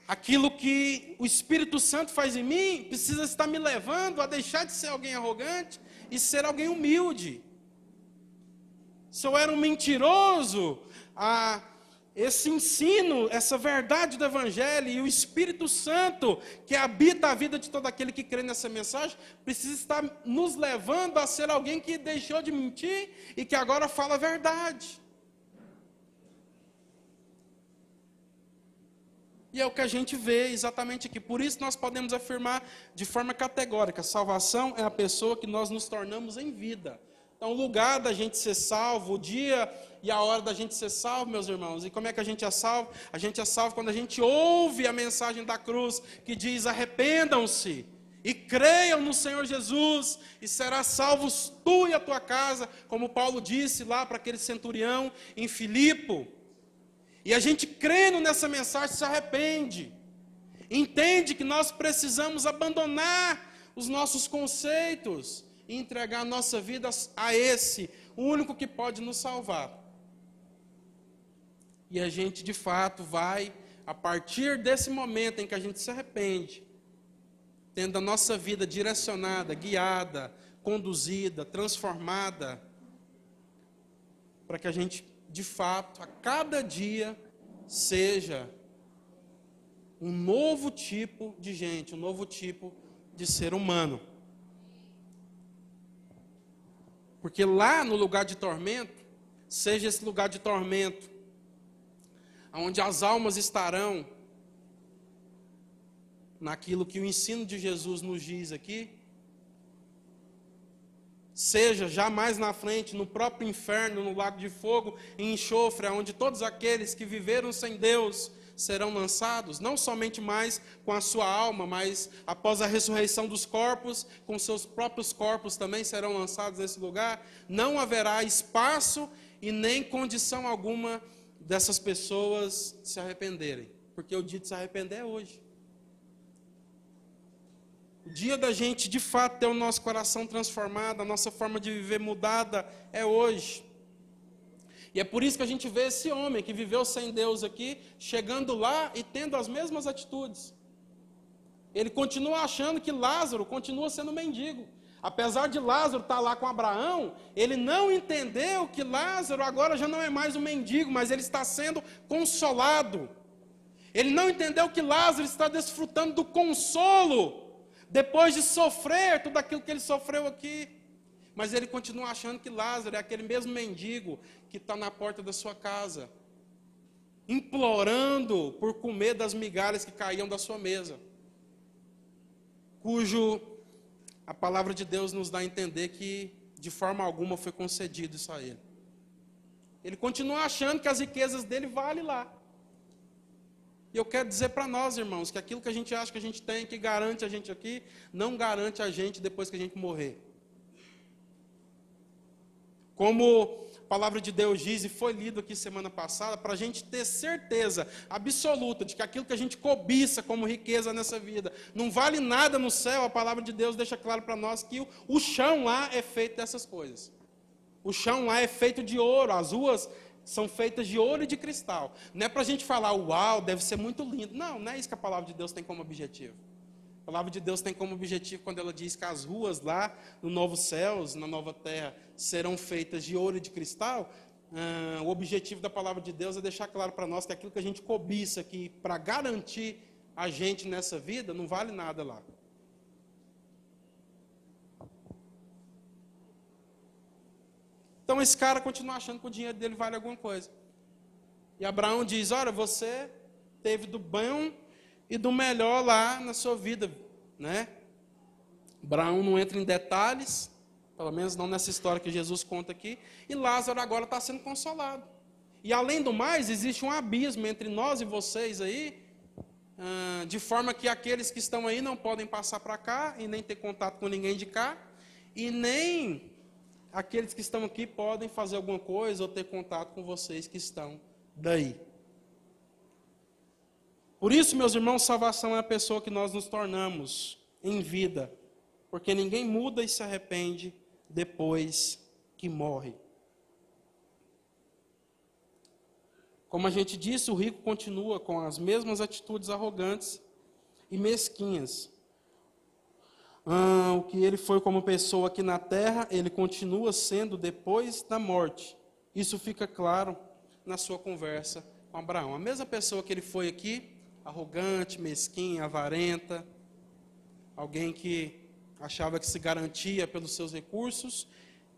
S2: aquilo que o Espírito Santo faz em mim, precisa estar me levando a deixar de ser alguém arrogante e ser alguém humilde se eu era um mentiroso, a, esse ensino, essa verdade do Evangelho e o Espírito Santo que habita a vida de todo aquele que crê nessa mensagem, precisa estar nos levando a ser alguém que deixou de mentir e que agora fala a verdade. E é o que a gente vê exatamente aqui. Por isso nós podemos afirmar de forma categórica: salvação é a pessoa que nós nos tornamos em vida. Então, o lugar da gente ser salvo, o dia e a hora da gente ser salvo, meus irmãos. E como é que a gente é salvo? A gente é salvo quando a gente ouve a mensagem da cruz que diz: arrependam-se e creiam no Senhor Jesus, e serás salvos tu e a tua casa, como Paulo disse lá para aquele centurião em Filipo. E a gente crendo nessa mensagem se arrepende, entende que nós precisamos abandonar os nossos conceitos, e entregar a nossa vida a esse, o único que pode nos salvar. E a gente, de fato, vai, a partir desse momento em que a gente se arrepende, tendo a nossa vida direcionada, guiada, conduzida, transformada, para que a gente, de fato, a cada dia, seja um novo tipo de gente, um novo tipo de ser humano. Porque lá no lugar de tormento, seja esse lugar de tormento, onde as almas estarão naquilo que o ensino de Jesus nos diz aqui, seja jamais na frente, no próprio inferno, no lago de fogo e enxofre, onde todos aqueles que viveram sem Deus serão lançados, não somente mais com a sua alma, mas após a ressurreição dos corpos, com seus próprios corpos também serão lançados nesse lugar. Não haverá espaço e nem condição alguma dessas pessoas se arrependerem, porque o dia de se arrepender é hoje. O dia da gente de fato ter o nosso coração transformado, a nossa forma de viver mudada é hoje. E é por isso que a gente vê esse homem que viveu sem Deus aqui, chegando lá e tendo as mesmas atitudes. Ele continua achando que Lázaro continua sendo mendigo. Apesar de Lázaro estar lá com Abraão, ele não entendeu que Lázaro agora já não é mais um mendigo, mas ele está sendo consolado. Ele não entendeu que Lázaro está desfrutando do consolo depois de sofrer tudo aquilo que ele sofreu aqui. Mas ele continua achando que Lázaro é aquele mesmo mendigo que está na porta da sua casa, implorando por comer das migalhas que caíam da sua mesa, cujo a palavra de Deus nos dá a entender que de forma alguma foi concedido isso a ele. Ele continua achando que as riquezas dele valem lá. E eu quero dizer para nós, irmãos, que aquilo que a gente acha que a gente tem, que garante a gente aqui, não garante a gente depois que a gente morrer. Como a palavra de Deus diz, e foi lido aqui semana passada, para a gente ter certeza absoluta de que aquilo que a gente cobiça como riqueza nessa vida não vale nada no céu, a palavra de Deus deixa claro para nós que o, o chão lá é feito dessas coisas. O chão lá é feito de ouro, as ruas são feitas de ouro e de cristal. Não é para a gente falar, uau, deve ser muito lindo. Não, não é isso que a palavra de Deus tem como objetivo. A palavra de Deus tem como objetivo quando ela diz que as ruas lá no novo céus, na nova terra, serão feitas de ouro e de cristal. Ah, o objetivo da palavra de Deus é deixar claro para nós que aquilo que a gente cobiça aqui para garantir a gente nessa vida não vale nada lá. Então esse cara continua achando que o dinheiro dele vale alguma coisa. E Abraão diz: Olha, você teve do bom e do melhor lá na sua vida, né? Abraão não entra em detalhes, pelo menos não nessa história que Jesus conta aqui. E Lázaro agora está sendo consolado. E além do mais, existe um abismo entre nós e vocês aí, ah, de forma que aqueles que estão aí não podem passar para cá e nem ter contato com ninguém de cá, e nem aqueles que estão aqui podem fazer alguma coisa ou ter contato com vocês que estão daí. Por isso, meus irmãos, salvação é a pessoa que nós nos tornamos em vida, porque ninguém muda e se arrepende depois que morre. Como a gente disse, o rico continua com as mesmas atitudes arrogantes e mesquinhas, ah, o que ele foi como pessoa aqui na terra, ele continua sendo depois da morte. Isso fica claro na sua conversa com Abraão. A mesma pessoa que ele foi aqui, arrogante, mesquinha, avarenta, alguém que achava que se garantia pelos seus recursos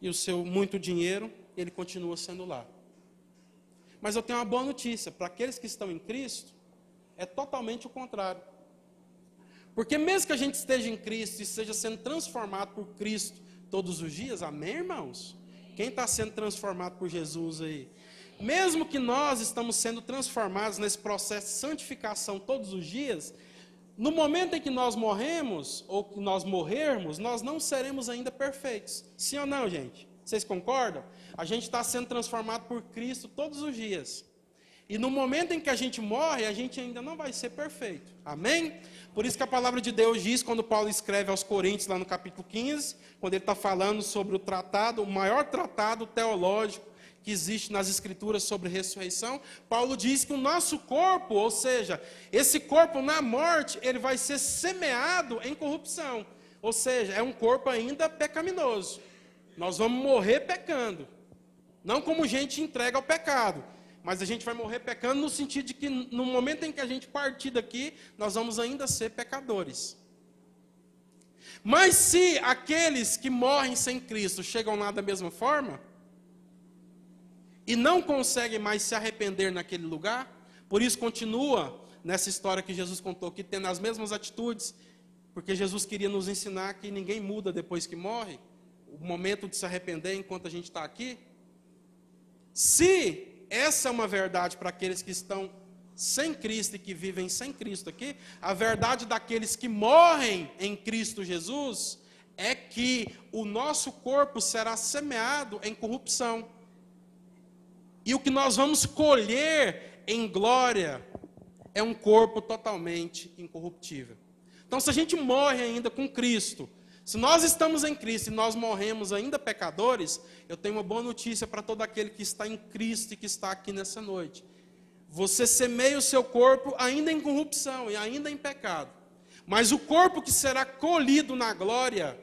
S2: e o seu muito dinheiro, ele continua sendo lá. Mas eu tenho uma boa notícia: para aqueles que estão em Cristo, é totalmente o contrário. Porque mesmo que a gente esteja em Cristo e esteja sendo transformado por Cristo todos os dias, amém, irmãos? Quem está sendo transformado por Jesus aí? Mesmo que nós estamos sendo transformados nesse processo de santificação todos os dias, no momento em que nós morremos, ou que nós morrermos, nós não seremos ainda perfeitos. Sim ou não, gente? Vocês concordam? A gente está sendo transformado por Cristo todos os dias. E no momento em que a gente morre, a gente ainda não vai ser perfeito. Amém? Por isso que a palavra de Deus diz, quando Paulo escreve aos Coríntios, lá no capítulo 15, quando ele está falando sobre o tratado, o maior tratado teológico que existe nas Escrituras sobre ressurreição, Paulo diz que o nosso corpo, ou seja, esse corpo na morte, ele vai ser semeado em corrupção. Ou seja, é um corpo ainda pecaminoso. Nós vamos morrer pecando. Não como gente entrega ao pecado, mas a gente vai morrer pecando no sentido de que no momento em que a gente partir daqui, nós vamos ainda ser pecadores. Mas se aqueles que morrem sem Cristo chegam lá da mesma forma, e não conseguem mais se arrepender naquele lugar, por isso continua nessa história que Jesus contou aqui, tendo as mesmas atitudes, porque Jesus queria nos ensinar que ninguém muda depois que morre. o momento de se arrepender enquanto a gente está aqui? Se essa é uma verdade para aqueles que estão sem Cristo e que vivem sem Cristo aqui, a verdade daqueles que morrem em Cristo Jesus é que o nosso corpo será semeado em corrupção. E o que nós vamos colher em glória é um corpo totalmente incorruptível. Então, se a gente morre ainda com Cristo, se nós estamos em Cristo e nós morremos ainda pecadores, eu tenho uma boa notícia para todo aquele que está em Cristo e que está aqui nessa noite. Você semeia o seu corpo ainda em corrupção e ainda em pecado. Mas o corpo que será colhido na glória,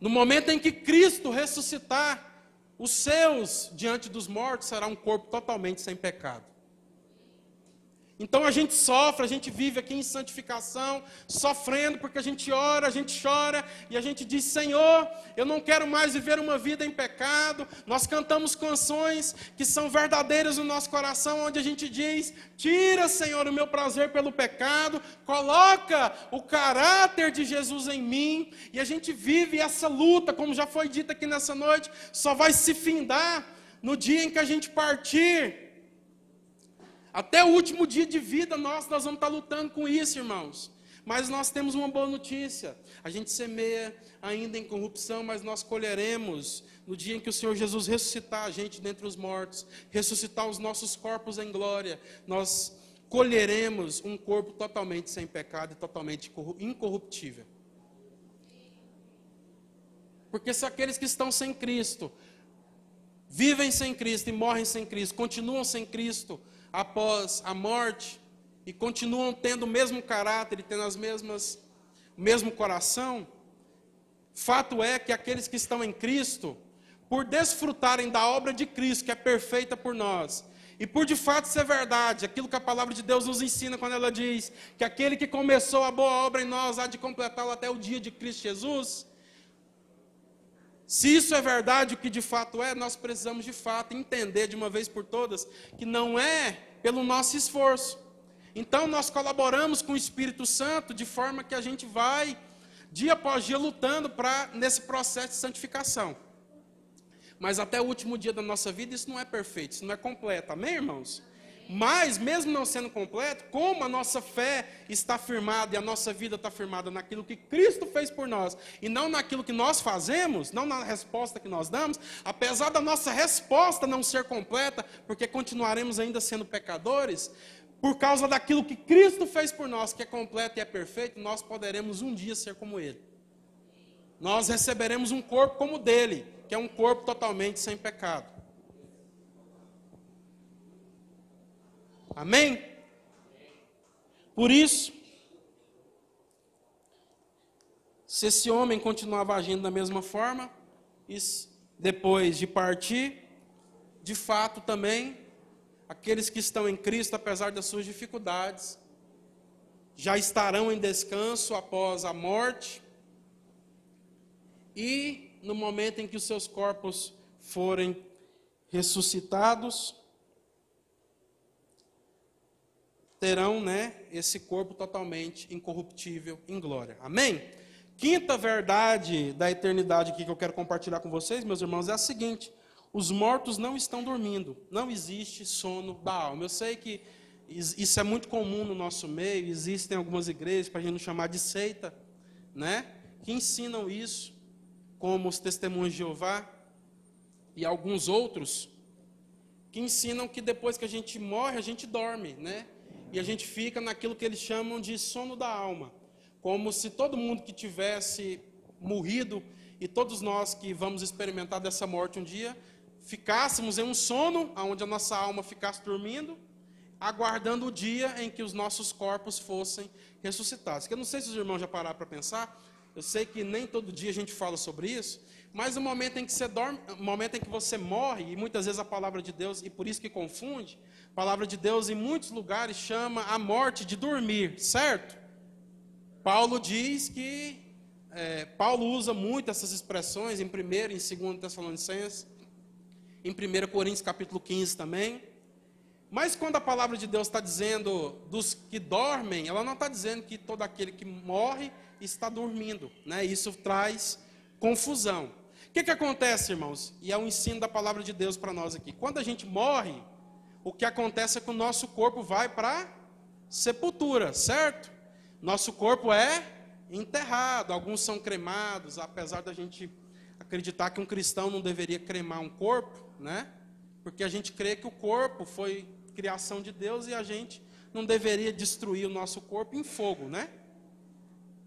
S2: no momento em que Cristo ressuscitar os seus diante dos mortos, será um corpo totalmente sem pecado. Então a gente sofre, a gente vive aqui em santificação, sofrendo porque a gente ora, a gente chora e a gente diz: Senhor, eu não quero mais viver uma vida em pecado. Nós cantamos canções que são verdadeiras no nosso coração, onde a gente diz: Tira, Senhor, o meu prazer pelo pecado, coloca o caráter de Jesus em mim. E a gente vive essa luta, como já foi dito aqui nessa noite, só vai se findar no dia em que a gente partir até o último dia de vida nosso, nós vamos estar lutando com isso, irmãos. Mas nós temos uma boa notícia. A gente semeia ainda em corrupção, mas nós colheremos no dia em que o Senhor Jesus ressuscitar a gente dentre os mortos, ressuscitar os nossos corpos em glória, nós colheremos um corpo totalmente sem pecado e totalmente incorruptível. Porque se aqueles que estão sem Cristo, vivem sem Cristo e morrem sem Cristo, continuam sem Cristo, após a morte e continuam tendo o mesmo caráter e tendo as mesmas, o mesmo coração, fato é que aqueles que estão em Cristo, por desfrutarem da obra de Cristo, que é perfeita por nós, e por de fato ser verdade, aquilo que a palavra de Deus nos ensina quando ela diz que aquele que começou a boa obra em nós há de completá-la até o dia de Cristo Jesus, se isso é verdade, o que de fato é, nós precisamos de fato entender de uma vez por todas que não é pelo nosso esforço. Então nós colaboramos com o Espírito Santo de forma que a gente vai dia após dia lutando para nesse processo de santificação. Mas até o último dia da nossa vida isso não é perfeito, isso não é completo. Amém, irmãos? Mas, mesmo não sendo completo, como a nossa fé está firmada e a nossa vida está firmada naquilo que Cristo fez por nós e não naquilo que nós fazemos, não na resposta que nós damos, apesar da nossa resposta não ser completa, porque continuaremos ainda sendo pecadores, por causa daquilo que Cristo fez por nós, que é completo e é perfeito, nós poderemos um dia ser como Ele. Nós receberemos um corpo como o dele, que é um corpo totalmente sem pecado. Amém? Por isso, se esse homem continuava agindo da mesma forma, depois de partir, de fato também, aqueles que estão em Cristo, apesar das suas dificuldades, já estarão em descanso após a morte, e no momento em que os seus corpos forem ressuscitados, terão né, esse corpo totalmente incorruptível em glória. Amém? Quinta verdade da eternidade aqui que eu quero compartilhar com vocês, meus irmãos, é a seguinte: os mortos não estão dormindo, não existe sono da alma. Eu sei que isso é muito comum no nosso meio, existem algumas igrejas, para a gente não chamar de seita, né, que ensinam isso, como os testemunhos de Jeová e alguns outros, que ensinam que depois que a gente morre, a gente dorme, né? E a gente fica naquilo que eles chamam de sono da alma, como se todo mundo que tivesse morrido e todos nós que vamos experimentar dessa morte um dia, ficássemos em um sono, onde a nossa alma ficasse dormindo, aguardando o dia em que os nossos corpos fossem ressuscitados. Que eu não sei se os irmãos já pararam para pensar, eu sei que nem todo dia a gente fala sobre isso, mas o momento em que você dorme, o momento em que você morre, e muitas vezes a palavra de Deus, e por isso que confunde, a palavra de Deus em muitos lugares chama a morte de dormir, certo? Paulo diz que é, Paulo usa muito essas expressões em 1 e em 2 Tessalonicenses, em 1 Coríntios capítulo 15 também. Mas quando a palavra de Deus está dizendo dos que dormem, ela não está dizendo que todo aquele que morre está dormindo. Né? Isso traz confusão. O que, que acontece, irmãos? E é o ensino da palavra de Deus para nós aqui. Quando a gente morre, o que acontece é que o nosso corpo vai para sepultura, certo? Nosso corpo é enterrado, alguns são cremados, apesar da gente acreditar que um cristão não deveria cremar um corpo, né? Porque a gente crê que o corpo foi criação de Deus e a gente não deveria destruir o nosso corpo em fogo, né?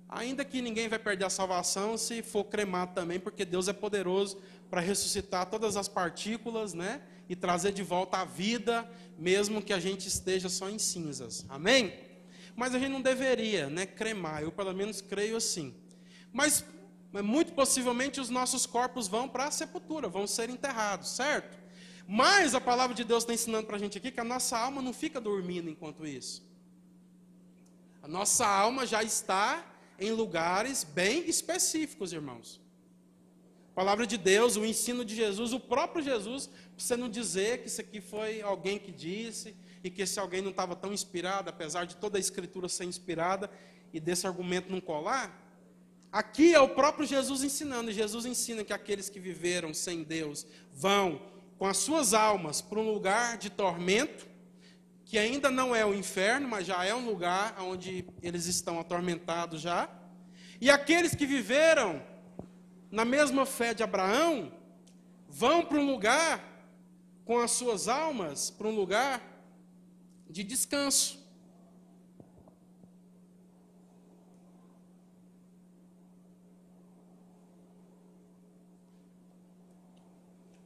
S2: Ainda que ninguém vai perder a salvação se for cremado também, porque Deus é poderoso para ressuscitar todas as partículas, né? E trazer de volta a vida, mesmo que a gente esteja só em cinzas. Amém? Mas a gente não deveria, né, cremar. Eu pelo menos creio assim. Mas, muito possivelmente os nossos corpos vão para a sepultura, vão ser enterrados, certo? Mas a palavra de Deus está ensinando para a gente aqui que a nossa alma não fica dormindo enquanto isso. A nossa alma já está em lugares bem específicos, irmãos. A palavra de Deus, o ensino de Jesus, o próprio Jesus, você não dizer que isso aqui foi alguém que disse e que esse alguém não estava tão inspirado, apesar de toda a escritura ser inspirada e desse argumento não colar. Aqui é o próprio Jesus ensinando, e Jesus ensina que aqueles que viveram sem Deus vão com as suas almas para um lugar de tormento, que ainda não é o inferno, mas já é um lugar onde eles estão atormentados já. E aqueles que viveram na mesma fé de Abraão vão para um lugar com as suas almas para um lugar de descanso.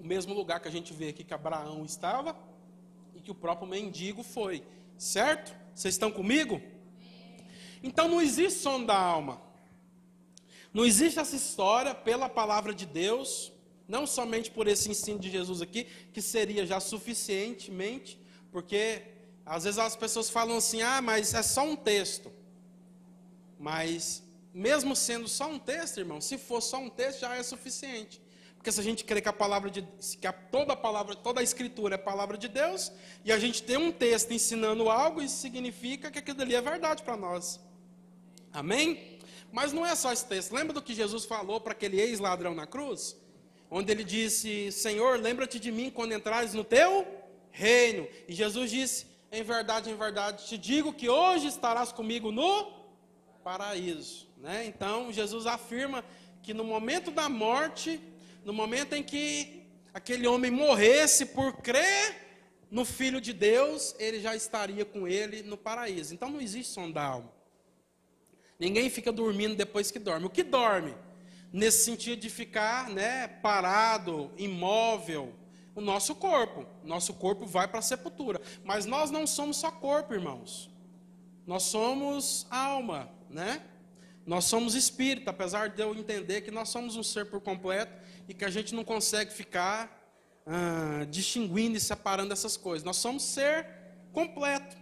S2: Mesmo lugar que a gente vê aqui que Abraão estava e que o próprio mendigo foi. Certo? Vocês estão comigo? Então não existe som da alma. Não existe essa história pela palavra de Deus, não somente por esse ensino de Jesus aqui, que seria já suficientemente, porque às vezes as pessoas falam assim: ah, mas é só um texto. Mas, mesmo sendo só um texto, irmão, se for só um texto, já é suficiente. Porque se a gente crê que a palavra de que a, toda a palavra, toda a escritura é palavra de Deus, e a gente tem um texto ensinando algo, isso significa que aquilo ali é verdade para nós. Amém? Mas não é só esse texto. Lembra do que Jesus falou para aquele ex-ladrão na cruz? Onde ele disse: Senhor, lembra-te de mim quando entrares no teu reino. E Jesus disse: Em verdade, em verdade, te digo que hoje estarás comigo no paraíso. Né? Então, Jesus afirma que no momento da morte, no momento em que aquele homem morresse por crer no Filho de Deus, ele já estaria com ele no paraíso. Então não existe som da alma. Ninguém fica dormindo depois que dorme. O que dorme? Nesse sentido de ficar né, parado, imóvel. O nosso corpo. Nosso corpo vai para a sepultura. Mas nós não somos só corpo, irmãos. Nós somos alma, né? Nós somos espírito, apesar de eu entender que nós somos um ser por completo e que a gente não consegue ficar ah, distinguindo e separando essas coisas. Nós somos ser completo,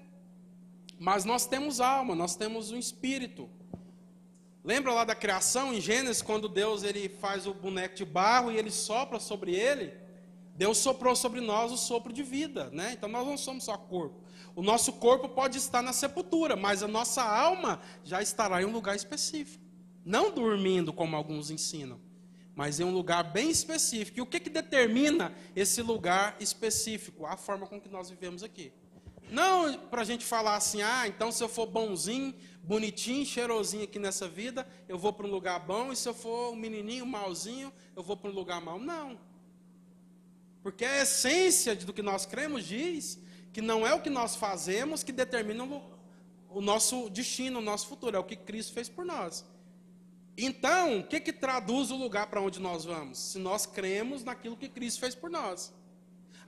S2: mas nós temos alma, nós temos um espírito. Lembra lá da criação em Gênesis, quando Deus ele faz o boneco de barro e ele sopra sobre ele? Deus soprou sobre nós o sopro de vida, né? Então nós não somos só corpo. O nosso corpo pode estar na sepultura, mas a nossa alma já estará em um lugar específico. Não dormindo, como alguns ensinam mas em um lugar bem específico. E o que, que determina esse lugar específico? A forma com que nós vivemos aqui. Não para a gente falar assim, ah, então se eu for bonzinho, bonitinho, cheirosinho aqui nessa vida, eu vou para um lugar bom, e se eu for um menininho malzinho, eu vou para um lugar mau. Não. Porque a essência do que nós cremos diz que não é o que nós fazemos que determina o nosso destino, o nosso futuro, é o que Cristo fez por nós. Então, o que, que traduz o lugar para onde nós vamos? Se nós cremos naquilo que Cristo fez por nós.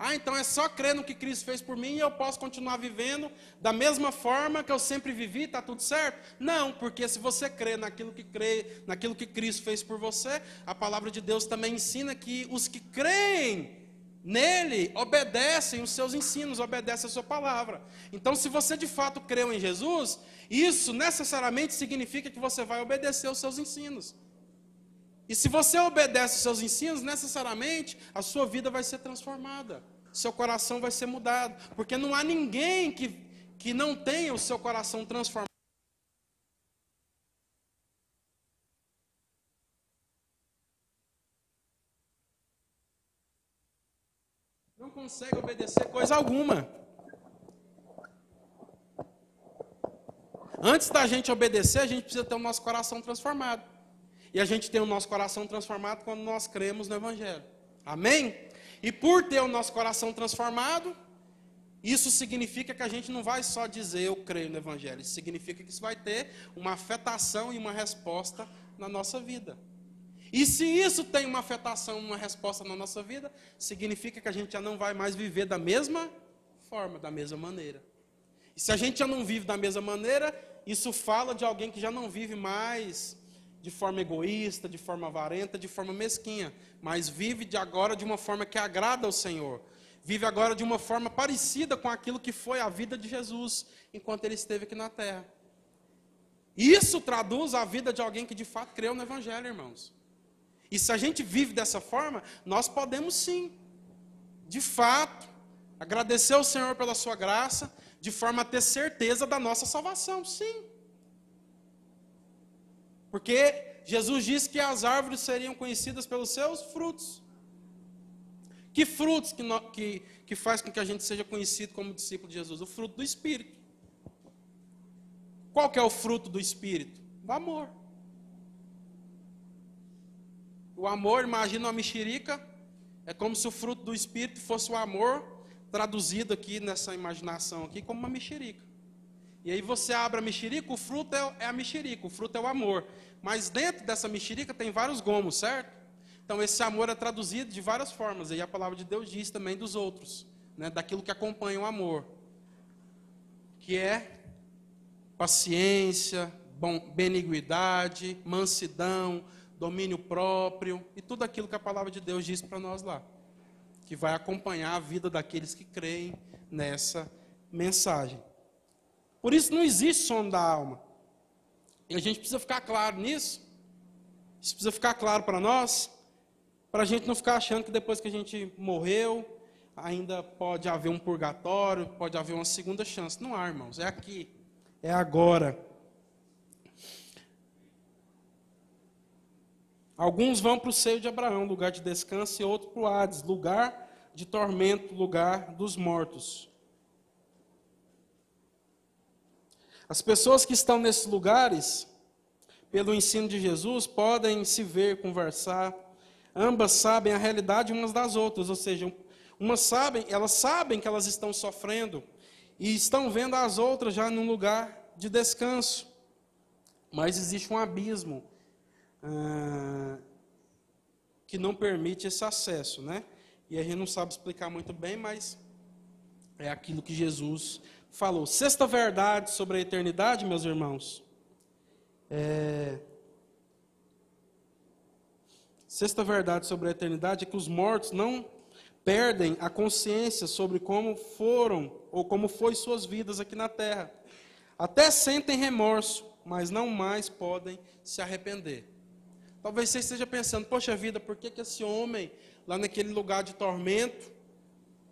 S2: Ah, então é só crer no que Cristo fez por mim e eu posso continuar vivendo da mesma forma que eu sempre vivi, está tudo certo? Não, porque se você crê naquilo que crê, naquilo que Cristo fez por você, a palavra de Deus também ensina que os que creem Nele obedecem os seus ensinos, obedecem a sua palavra. Então, se você de fato creu em Jesus, isso necessariamente significa que você vai obedecer os seus ensinos. E se você obedece os seus ensinos, necessariamente a sua vida vai ser transformada, seu coração vai ser mudado, porque não há ninguém que, que não tenha o seu coração transformado. Não consegue obedecer coisa alguma. Antes da gente obedecer, a gente precisa ter o nosso coração transformado. E a gente tem o nosso coração transformado quando nós cremos no Evangelho. Amém? E por ter o nosso coração transformado, isso significa que a gente não vai só dizer eu creio no Evangelho. Isso significa que isso vai ter uma afetação e uma resposta na nossa vida. E se isso tem uma afetação, uma resposta na nossa vida, significa que a gente já não vai mais viver da mesma forma, da mesma maneira. E se a gente já não vive da mesma maneira, isso fala de alguém que já não vive mais de forma egoísta, de forma avarenta, de forma mesquinha, mas vive de agora de uma forma que agrada ao Senhor. Vive agora de uma forma parecida com aquilo que foi a vida de Jesus enquanto ele esteve aqui na terra. Isso traduz a vida de alguém que de fato creu no Evangelho, irmãos. E se a gente vive dessa forma, nós podemos sim, de fato, agradecer ao Senhor pela sua graça, de forma a ter certeza da nossa salvação, sim. Porque Jesus disse que as árvores seriam conhecidas pelos seus frutos. Que frutos que, no, que, que faz com que a gente seja conhecido como discípulo de Jesus? O fruto do Espírito. Qual que é o fruto do Espírito? O amor. O amor, imagina uma mexerica, é como se o fruto do Espírito fosse o amor, traduzido aqui nessa imaginação aqui como uma mexerica. E aí você abre a mexerica, o fruto é, é a mexerica, o fruto é o amor. Mas dentro dessa mexerica tem vários gomos, certo? Então esse amor é traduzido de várias formas. E a palavra de Deus diz também dos outros, né, daquilo que acompanha o amor. Que é paciência, bom, beniguidade, mansidão, domínio próprio e tudo aquilo que a palavra de Deus diz para nós lá, que vai acompanhar a vida daqueles que creem nessa mensagem. Por isso não existe sono da alma. E a gente precisa ficar claro nisso. Isso precisa ficar claro para nós, para a gente não ficar achando que depois que a gente morreu, ainda pode haver um purgatório, pode haver uma segunda chance. Não há, irmãos, é aqui, é agora. Alguns vão para o seio de Abraão, lugar de descanso, e outros para o Hades, lugar de tormento, lugar dos mortos. As pessoas que estão nesses lugares, pelo ensino de Jesus, podem se ver, conversar. Ambas sabem a realidade umas das outras, ou seja, umas sabem, elas sabem que elas estão sofrendo e estão vendo as outras já num lugar de descanso. Mas existe um abismo ah, que não permite esse acesso, né? E a gente não sabe explicar muito bem, mas é aquilo que Jesus falou. Sexta verdade sobre a eternidade, meus irmãos. É... Sexta verdade sobre a eternidade é que os mortos não perdem a consciência sobre como foram ou como foi suas vidas aqui na terra. Até sentem remorso, mas não mais podem se arrepender. Talvez você esteja pensando, poxa vida, por que, que esse homem, lá naquele lugar de tormento,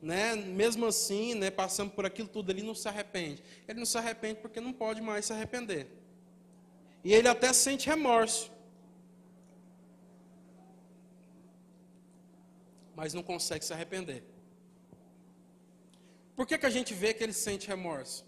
S2: né, mesmo assim, né, passando por aquilo tudo, ele não se arrepende? Ele não se arrepende porque não pode mais se arrepender. E ele até sente remorso. Mas não consegue se arrepender. Por que, que a gente vê que ele sente remorso?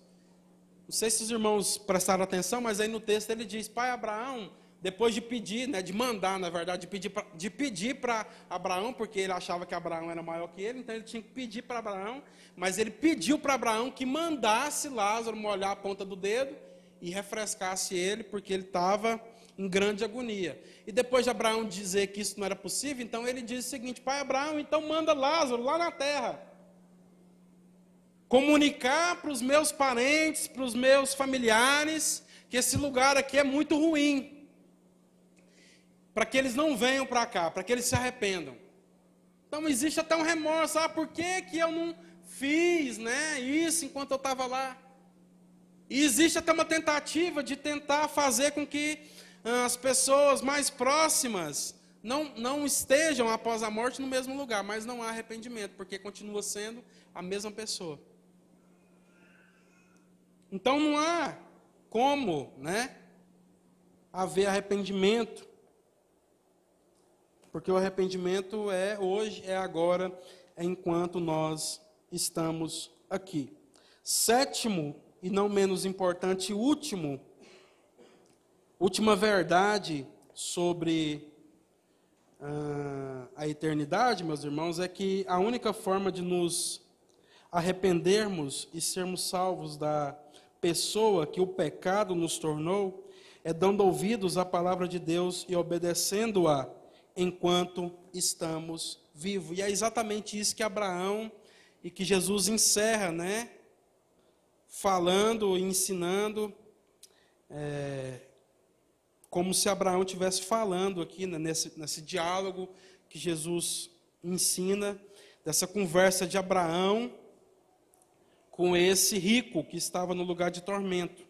S2: Não sei se os irmãos prestaram atenção, mas aí no texto ele diz: Pai Abraão depois de pedir, né, de mandar, na verdade, de pedir para Abraão, porque ele achava que Abraão era maior que ele, então ele tinha que pedir para Abraão, mas ele pediu para Abraão que mandasse Lázaro molhar a ponta do dedo e refrescasse ele, porque ele estava em grande agonia. E depois de Abraão dizer que isso não era possível, então ele diz o seguinte: Pai Abraão, então manda Lázaro lá na terra. Comunicar para os meus parentes, para os meus familiares, que esse lugar aqui é muito ruim para que eles não venham para cá, para que eles se arrependam. Então existe até um remorso, ah, por que, que eu não fiz né, isso enquanto eu estava lá? E existe até uma tentativa de tentar fazer com que ah, as pessoas mais próximas não, não estejam após a morte no mesmo lugar, mas não há arrependimento, porque continua sendo a mesma pessoa. Então não há como né, haver arrependimento porque o arrependimento é hoje, é agora, enquanto nós estamos aqui. Sétimo, e não menos importante, último, última verdade sobre uh, a eternidade, meus irmãos, é que a única forma de nos arrependermos e sermos salvos da pessoa que o pecado nos tornou é dando ouvidos à palavra de Deus e obedecendo-a enquanto estamos vivos. E é exatamente isso que Abraão e que Jesus encerra, né? Falando e ensinando, é, como se Abraão estivesse falando aqui, né, nesse, nesse diálogo que Jesus ensina, dessa conversa de Abraão com esse rico que estava no lugar de tormento.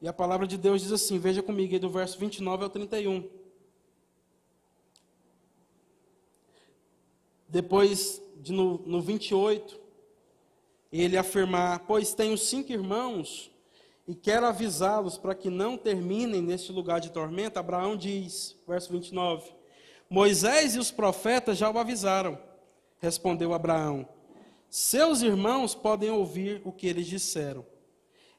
S2: E a palavra de Deus diz assim, veja comigo aí do verso 29 ao 31. Depois, de no, no 28, ele afirmar: Pois tenho cinco irmãos e quero avisá-los para que não terminem neste lugar de tormenta. Abraão diz, verso 29, Moisés e os profetas já o avisaram. Respondeu Abraão: Seus irmãos podem ouvir o que eles disseram.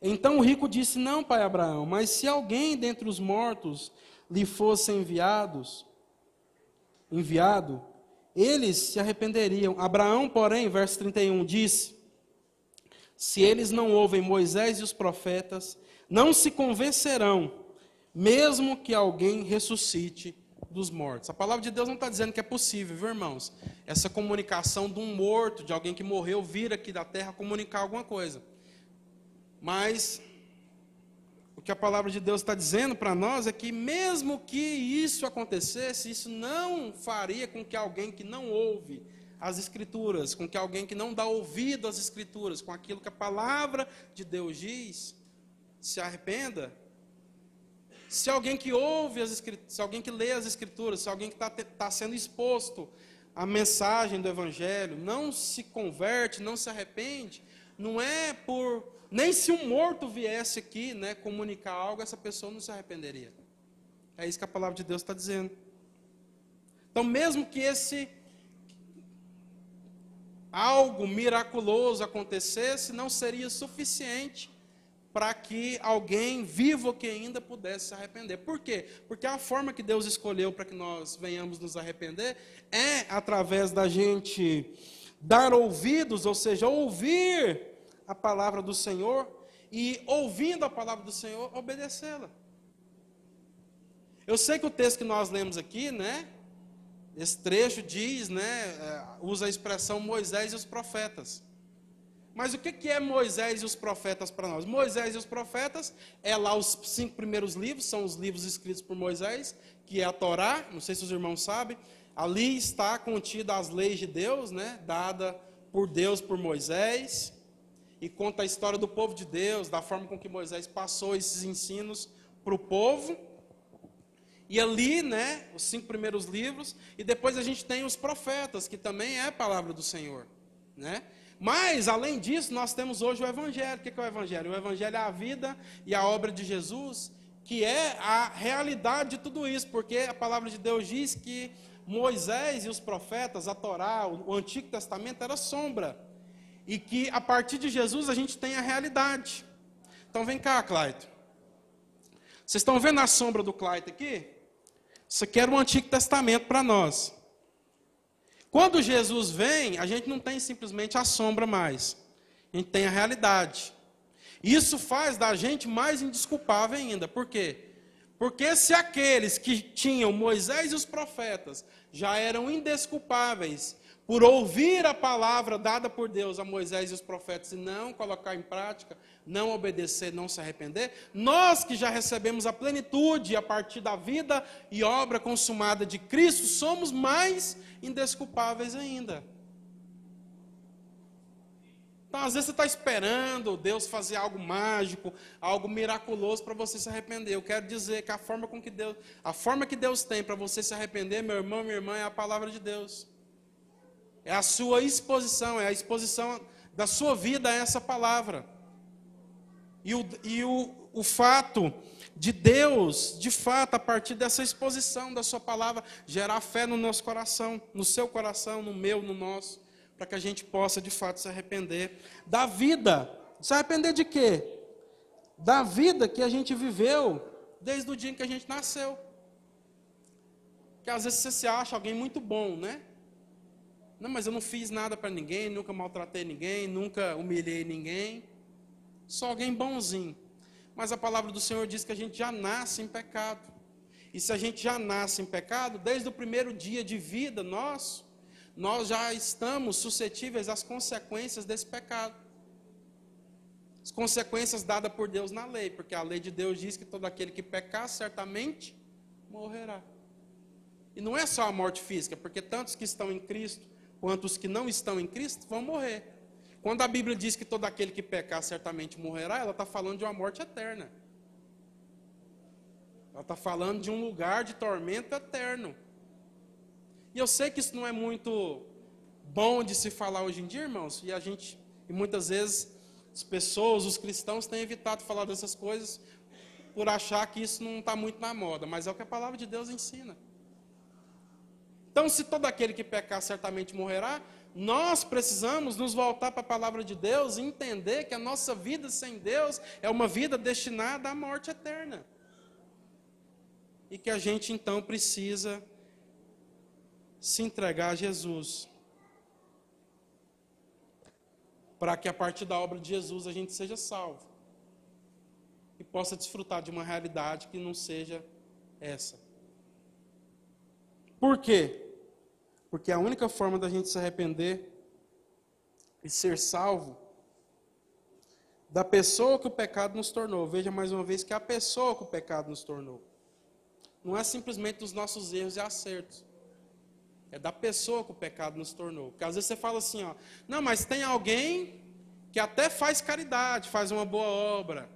S2: Então o rico disse: Não, pai Abraão, mas se alguém dentre os mortos lhe fosse enviados, enviado, eles se arrependeriam. Abraão, porém, verso 31, disse: Se eles não ouvem Moisés e os profetas, não se convencerão, mesmo que alguém ressuscite dos mortos. A palavra de Deus não está dizendo que é possível, viu, irmãos? Essa comunicação de um morto, de alguém que morreu, vir aqui da terra comunicar alguma coisa. Mas que a palavra de Deus está dizendo para nós é que, mesmo que isso acontecesse, isso não faria com que alguém que não ouve as Escrituras, com que alguém que não dá ouvido às Escrituras, com aquilo que a palavra de Deus diz, se arrependa. Se alguém que ouve as Escrituras, se alguém que lê as Escrituras, se alguém que está tá sendo exposto à mensagem do Evangelho, não se converte, não se arrepende, não é por nem se um morto viesse aqui, né, comunicar algo, essa pessoa não se arrependeria. É isso que a palavra de Deus está dizendo. Então, mesmo que esse algo miraculoso acontecesse, não seria suficiente para que alguém vivo que ainda pudesse se arrepender. Por quê? Porque a forma que Deus escolheu para que nós venhamos nos arrepender é através da gente dar ouvidos, ou seja, ouvir a palavra do Senhor e, ouvindo a palavra do Senhor, obedecê-la. Eu sei que o texto que nós lemos aqui, né? Esse trecho diz, né? É, usa a expressão Moisés e os profetas. Mas o que é Moisés e os profetas para nós? Moisés e os profetas é lá os cinco primeiros livros, são os livros escritos por Moisés, que é a Torá, não sei se os irmãos sabem. Ali está contida as leis de Deus, né? Dada por Deus por Moisés e conta a história do povo de Deus, da forma com que Moisés passou esses ensinos para o povo. E ali, né, os cinco primeiros livros, e depois a gente tem os profetas, que também é a palavra do Senhor, né? Mas, além disso, nós temos hoje o Evangelho. O que é o Evangelho? O Evangelho é a vida e a obra de Jesus, que é a realidade de tudo isso, porque a palavra de Deus diz que Moisés e os profetas, a Torá, o Antigo Testamento, era sombra e que a partir de Jesus a gente tem a realidade. Então vem cá, Clayton. Vocês estão vendo a sombra do Clayton aqui? Isso aqui era o Antigo Testamento para nós. Quando Jesus vem, a gente não tem simplesmente a sombra mais. A gente tem a realidade. Isso faz da gente mais indesculpável ainda. Por quê? Porque se aqueles que tinham Moisés e os profetas já eram indesculpáveis por ouvir a palavra dada por Deus a Moisés e os profetas e não colocar em prática, não obedecer, não se arrepender, nós que já recebemos a plenitude a partir da vida e obra consumada de Cristo, somos mais indesculpáveis ainda. Então, às vezes você está esperando Deus fazer algo mágico, algo miraculoso para você se arrepender. Eu quero dizer que a forma com que Deus, a forma que Deus tem para você se arrepender, meu irmão, minha irmã, é a palavra de Deus. É a sua exposição, é a exposição da sua vida a essa palavra. E o, e o, o fato de Deus, de fato, a partir dessa exposição da Sua palavra, gerar fé no nosso coração, no seu coração, no meu, no nosso, para que a gente possa, de fato, se arrepender da vida. Se arrepender de quê? Da vida que a gente viveu desde o dia em que a gente nasceu. Que às vezes você se acha alguém muito bom, né? Não, mas eu não fiz nada para ninguém, nunca maltratei ninguém, nunca humilhei ninguém. Só alguém bonzinho. Mas a palavra do Senhor diz que a gente já nasce em pecado. E se a gente já nasce em pecado, desde o primeiro dia de vida nosso, nós já estamos suscetíveis às consequências desse pecado. As consequências dadas por Deus na lei, porque a lei de Deus diz que todo aquele que pecar certamente morrerá. E não é só a morte física, porque tantos que estão em Cristo quanto os que não estão em Cristo vão morrer. Quando a Bíblia diz que todo aquele que pecar certamente morrerá, ela está falando de uma morte eterna. Ela está falando de um lugar de tormento eterno. E eu sei que isso não é muito bom de se falar hoje em dia, irmãos, e a gente, e muitas vezes, as pessoas, os cristãos, têm evitado falar dessas coisas por achar que isso não está muito na moda, mas é o que a palavra de Deus ensina. Então, se todo aquele que pecar certamente morrerá, nós precisamos nos voltar para a palavra de Deus e entender que a nossa vida sem Deus é uma vida destinada à morte eterna. E que a gente então precisa se entregar a Jesus. Para que a partir da obra de Jesus a gente seja salvo. E possa desfrutar de uma realidade que não seja essa. Por quê? Porque a única forma da gente se arrepender e ser salvo da pessoa que o pecado nos tornou. Veja mais uma vez que a pessoa que o pecado nos tornou. Não é simplesmente dos nossos erros e acertos. É da pessoa que o pecado nos tornou. Porque às vezes você fala assim, ó, não, mas tem alguém que até faz caridade, faz uma boa obra.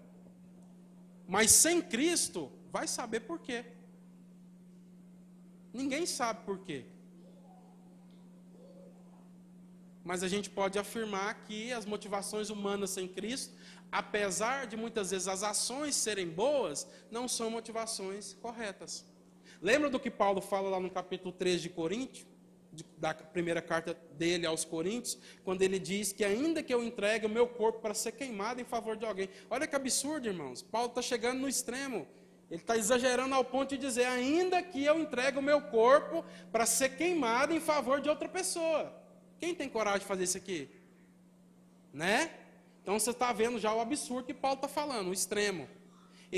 S2: Mas sem Cristo, vai saber por quê. Ninguém sabe por quê. Mas a gente pode afirmar que as motivações humanas sem Cristo, apesar de muitas vezes as ações serem boas, não são motivações corretas. Lembra do que Paulo fala lá no capítulo 3 de Coríntios? da primeira carta dele aos Coríntios, quando ele diz que ainda que eu entregue o meu corpo para ser queimado em favor de alguém. Olha que absurdo, irmãos. Paulo está chegando no extremo. Ele está exagerando ao ponto de dizer, ainda que eu entregue o meu corpo para ser queimado em favor de outra pessoa. Quem tem coragem de fazer isso aqui? Né? Então você está vendo já o absurdo que Paulo está falando, o extremo.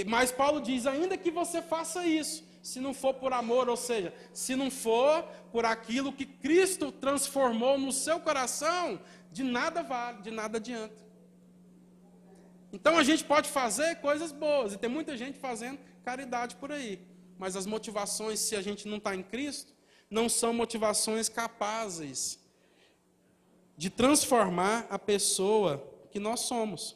S2: Mas Paulo diz: ainda que você faça isso, se não for por amor, ou seja, se não for por aquilo que Cristo transformou no seu coração, de nada vale, de nada adianta. Então a gente pode fazer coisas boas, e tem muita gente fazendo caridade por aí, mas as motivações, se a gente não está em Cristo, não são motivações capazes de transformar a pessoa que nós somos.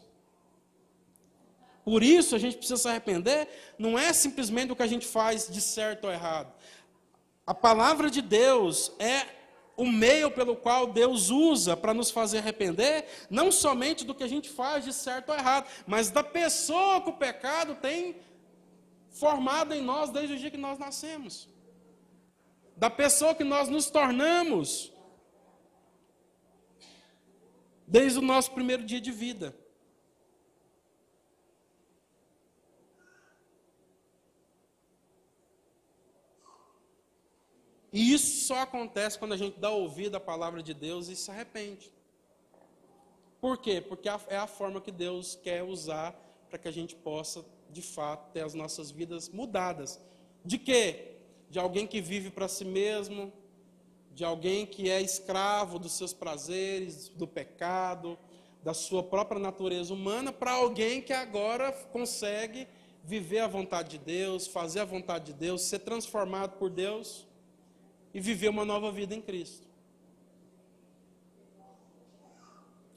S2: Por isso a gente precisa se arrepender, não é simplesmente o que a gente faz de certo ou errado. A palavra de Deus é o meio pelo qual Deus usa para nos fazer arrepender, não somente do que a gente faz de certo ou errado, mas da pessoa que o pecado tem formado em nós desde o dia que nós nascemos. Da pessoa que nós nos tornamos desde o nosso primeiro dia de vida. E isso só acontece quando a gente dá ouvido à palavra de Deus e se arrepende. Por quê? Porque é a forma que Deus quer usar para que a gente possa, de fato, ter as nossas vidas mudadas. De quê? De alguém que vive para si mesmo, de alguém que é escravo dos seus prazeres, do pecado, da sua própria natureza humana, para alguém que agora consegue viver a vontade de Deus, fazer a vontade de Deus, ser transformado por Deus e viver uma nova vida em Cristo.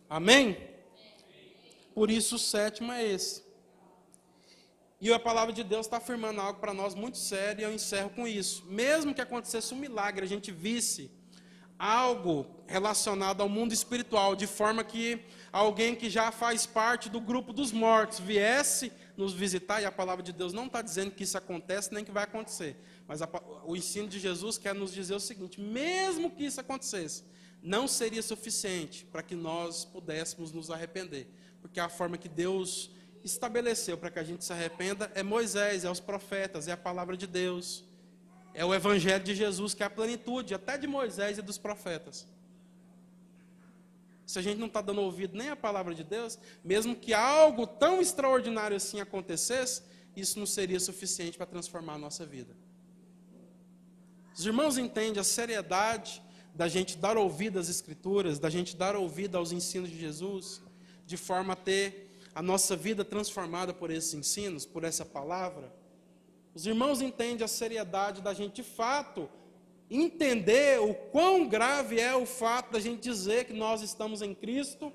S2: Amém? Por isso o sétimo é esse. E a palavra de Deus está afirmando algo para nós muito sério, e eu encerro com isso. Mesmo que acontecesse um milagre, a gente visse algo relacionado ao mundo espiritual, de forma que alguém que já faz parte do grupo dos mortos viesse nos visitar, e a palavra de Deus não está dizendo que isso acontece nem que vai acontecer, mas a, o ensino de Jesus quer nos dizer o seguinte: mesmo que isso acontecesse, não seria suficiente para que nós pudéssemos nos arrepender, porque a forma que Deus estabeleceu para que a gente se arrependa é Moisés, é os profetas, é a palavra de Deus, é o evangelho de Jesus, que é a plenitude, até de Moisés e dos profetas. Se a gente não está dando ouvido nem à palavra de Deus, mesmo que algo tão extraordinário assim acontecesse, isso não seria suficiente para transformar a nossa vida. Os irmãos entendem a seriedade da gente dar ouvido às Escrituras, da gente dar ouvido aos ensinos de Jesus, de forma a ter a nossa vida transformada por esses ensinos, por essa palavra. Os irmãos entendem a seriedade da gente, de fato, entender o quão grave é o fato da gente dizer que nós estamos em Cristo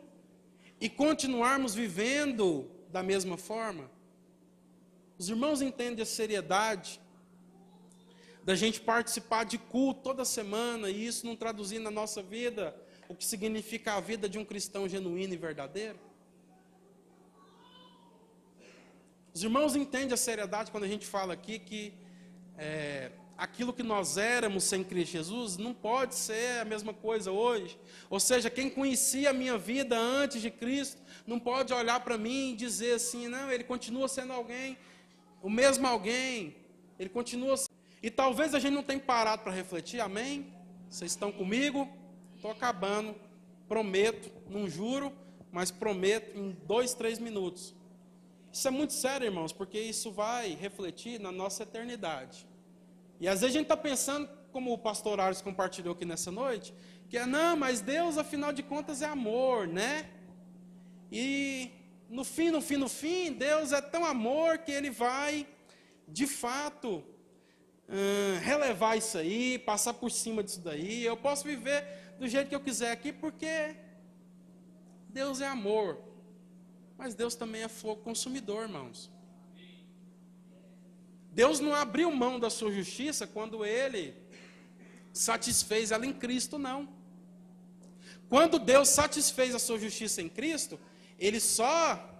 S2: e continuarmos vivendo da mesma forma. Os irmãos entendem a seriedade da gente participar de culto toda semana e isso não traduzir na nossa vida o que significa a vida de um cristão genuíno e verdadeiro? Os irmãos entendem a seriedade quando a gente fala aqui que é, aquilo que nós éramos sem Cristo Jesus não pode ser a mesma coisa hoje. Ou seja, quem conhecia a minha vida antes de Cristo não pode olhar para mim e dizer assim, não, ele continua sendo alguém, o mesmo alguém, ele continua. E talvez a gente não tenha parado para refletir, amém? Vocês estão comigo? Estou acabando, prometo, não juro, mas prometo em dois, três minutos. Isso é muito sério, irmãos, porque isso vai refletir na nossa eternidade. E às vezes a gente está pensando, como o pastor Ares compartilhou aqui nessa noite, que é, não, mas Deus, afinal de contas, é amor, né? E no fim, no fim, no fim, Deus é tão amor que Ele vai, de fato, hum, relevar isso aí, passar por cima disso daí. Eu posso viver do jeito que eu quiser aqui, porque Deus é amor. Mas Deus também é fogo consumidor, irmãos. Deus não abriu mão da sua justiça quando ele satisfez ela em Cristo, não. Quando Deus satisfez a sua justiça em Cristo, ele só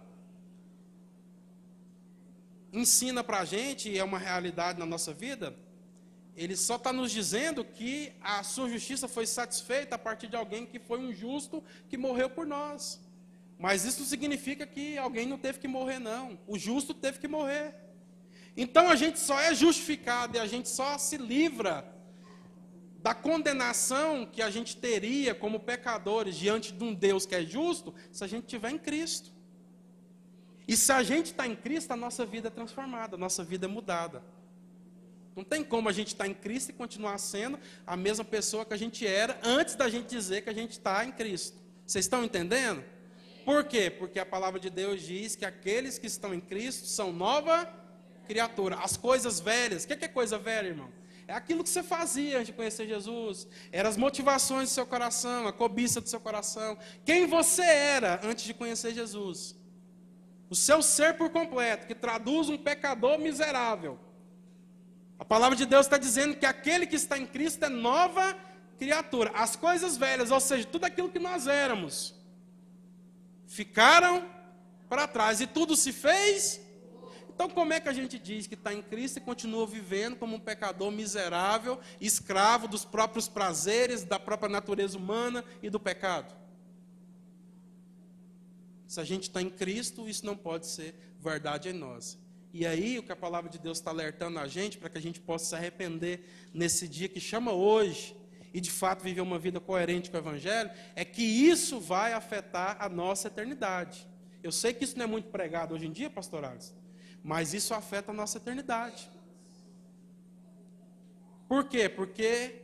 S2: ensina para a gente, e é uma realidade na nossa vida, ele só está nos dizendo que a sua justiça foi satisfeita a partir de alguém que foi um justo que morreu por nós. Mas isso significa que alguém não teve que morrer, não. O justo teve que morrer. Então a gente só é justificado e a gente só se livra da condenação que a gente teria como pecadores diante de um Deus que é justo, se a gente estiver em Cristo. E se a gente está em Cristo, a nossa vida é transformada, a nossa vida é mudada. Não tem como a gente estar tá em Cristo e continuar sendo a mesma pessoa que a gente era antes da gente dizer que a gente está em Cristo. Vocês estão entendendo? Por quê? Porque a palavra de Deus diz que aqueles que estão em Cristo são nova criatura. As coisas velhas. O que é coisa velha, irmão? É aquilo que você fazia antes de conhecer Jesus. Eram as motivações do seu coração, a cobiça do seu coração. Quem você era antes de conhecer Jesus. O seu ser por completo, que traduz um pecador miserável. A palavra de Deus está dizendo que aquele que está em Cristo é nova criatura. As coisas velhas, ou seja, tudo aquilo que nós éramos, ficaram para trás e tudo se fez então, como é que a gente diz que está em Cristo e continua vivendo como um pecador miserável, escravo dos próprios prazeres, da própria natureza humana e do pecado? Se a gente está em Cristo, isso não pode ser verdade em nós. E aí, o que a palavra de Deus está alertando a gente, para que a gente possa se arrepender nesse dia que chama hoje, e de fato viver uma vida coerente com o Evangelho, é que isso vai afetar a nossa eternidade. Eu sei que isso não é muito pregado hoje em dia, pastor Alisson, mas isso afeta a nossa eternidade. Por quê? Porque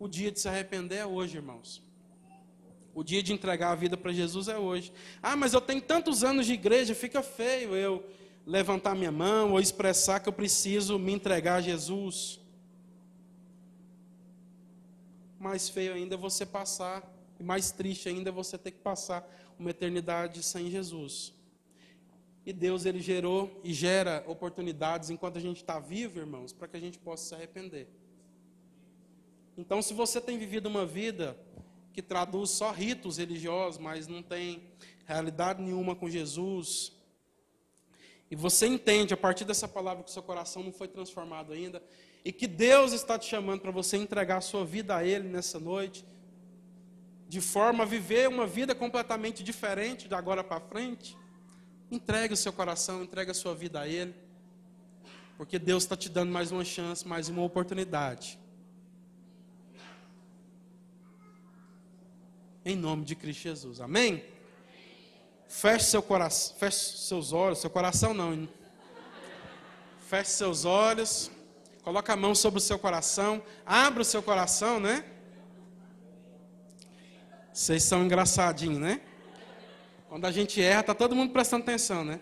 S2: o dia de se arrepender é hoje, irmãos. O dia de entregar a vida para Jesus é hoje. Ah, mas eu tenho tantos anos de igreja, fica feio eu levantar minha mão ou expressar que eu preciso me entregar a Jesus. Mais feio ainda é você passar, e mais triste ainda é você ter que passar uma eternidade sem Jesus. E Deus ele gerou e gera oportunidades enquanto a gente está vivo, irmãos, para que a gente possa se arrepender. Então, se você tem vivido uma vida que traduz só ritos religiosos, mas não tem realidade nenhuma com Jesus, e você entende a partir dessa palavra que o seu coração não foi transformado ainda, e que Deus está te chamando para você entregar a sua vida a Ele nessa noite, de forma a viver uma vida completamente diferente de agora para frente, entregue o seu coração, entregue a sua vida a Ele, porque Deus está te dando mais uma chance, mais uma oportunidade. Em nome de Cristo Jesus, amém? Feche seu coração, feche seus olhos, seu coração não. Feche seus olhos, coloque a mão sobre o seu coração, abra o seu coração, né? Vocês são engraçadinhos, né? Quando a gente erra, tá todo mundo prestando atenção, né?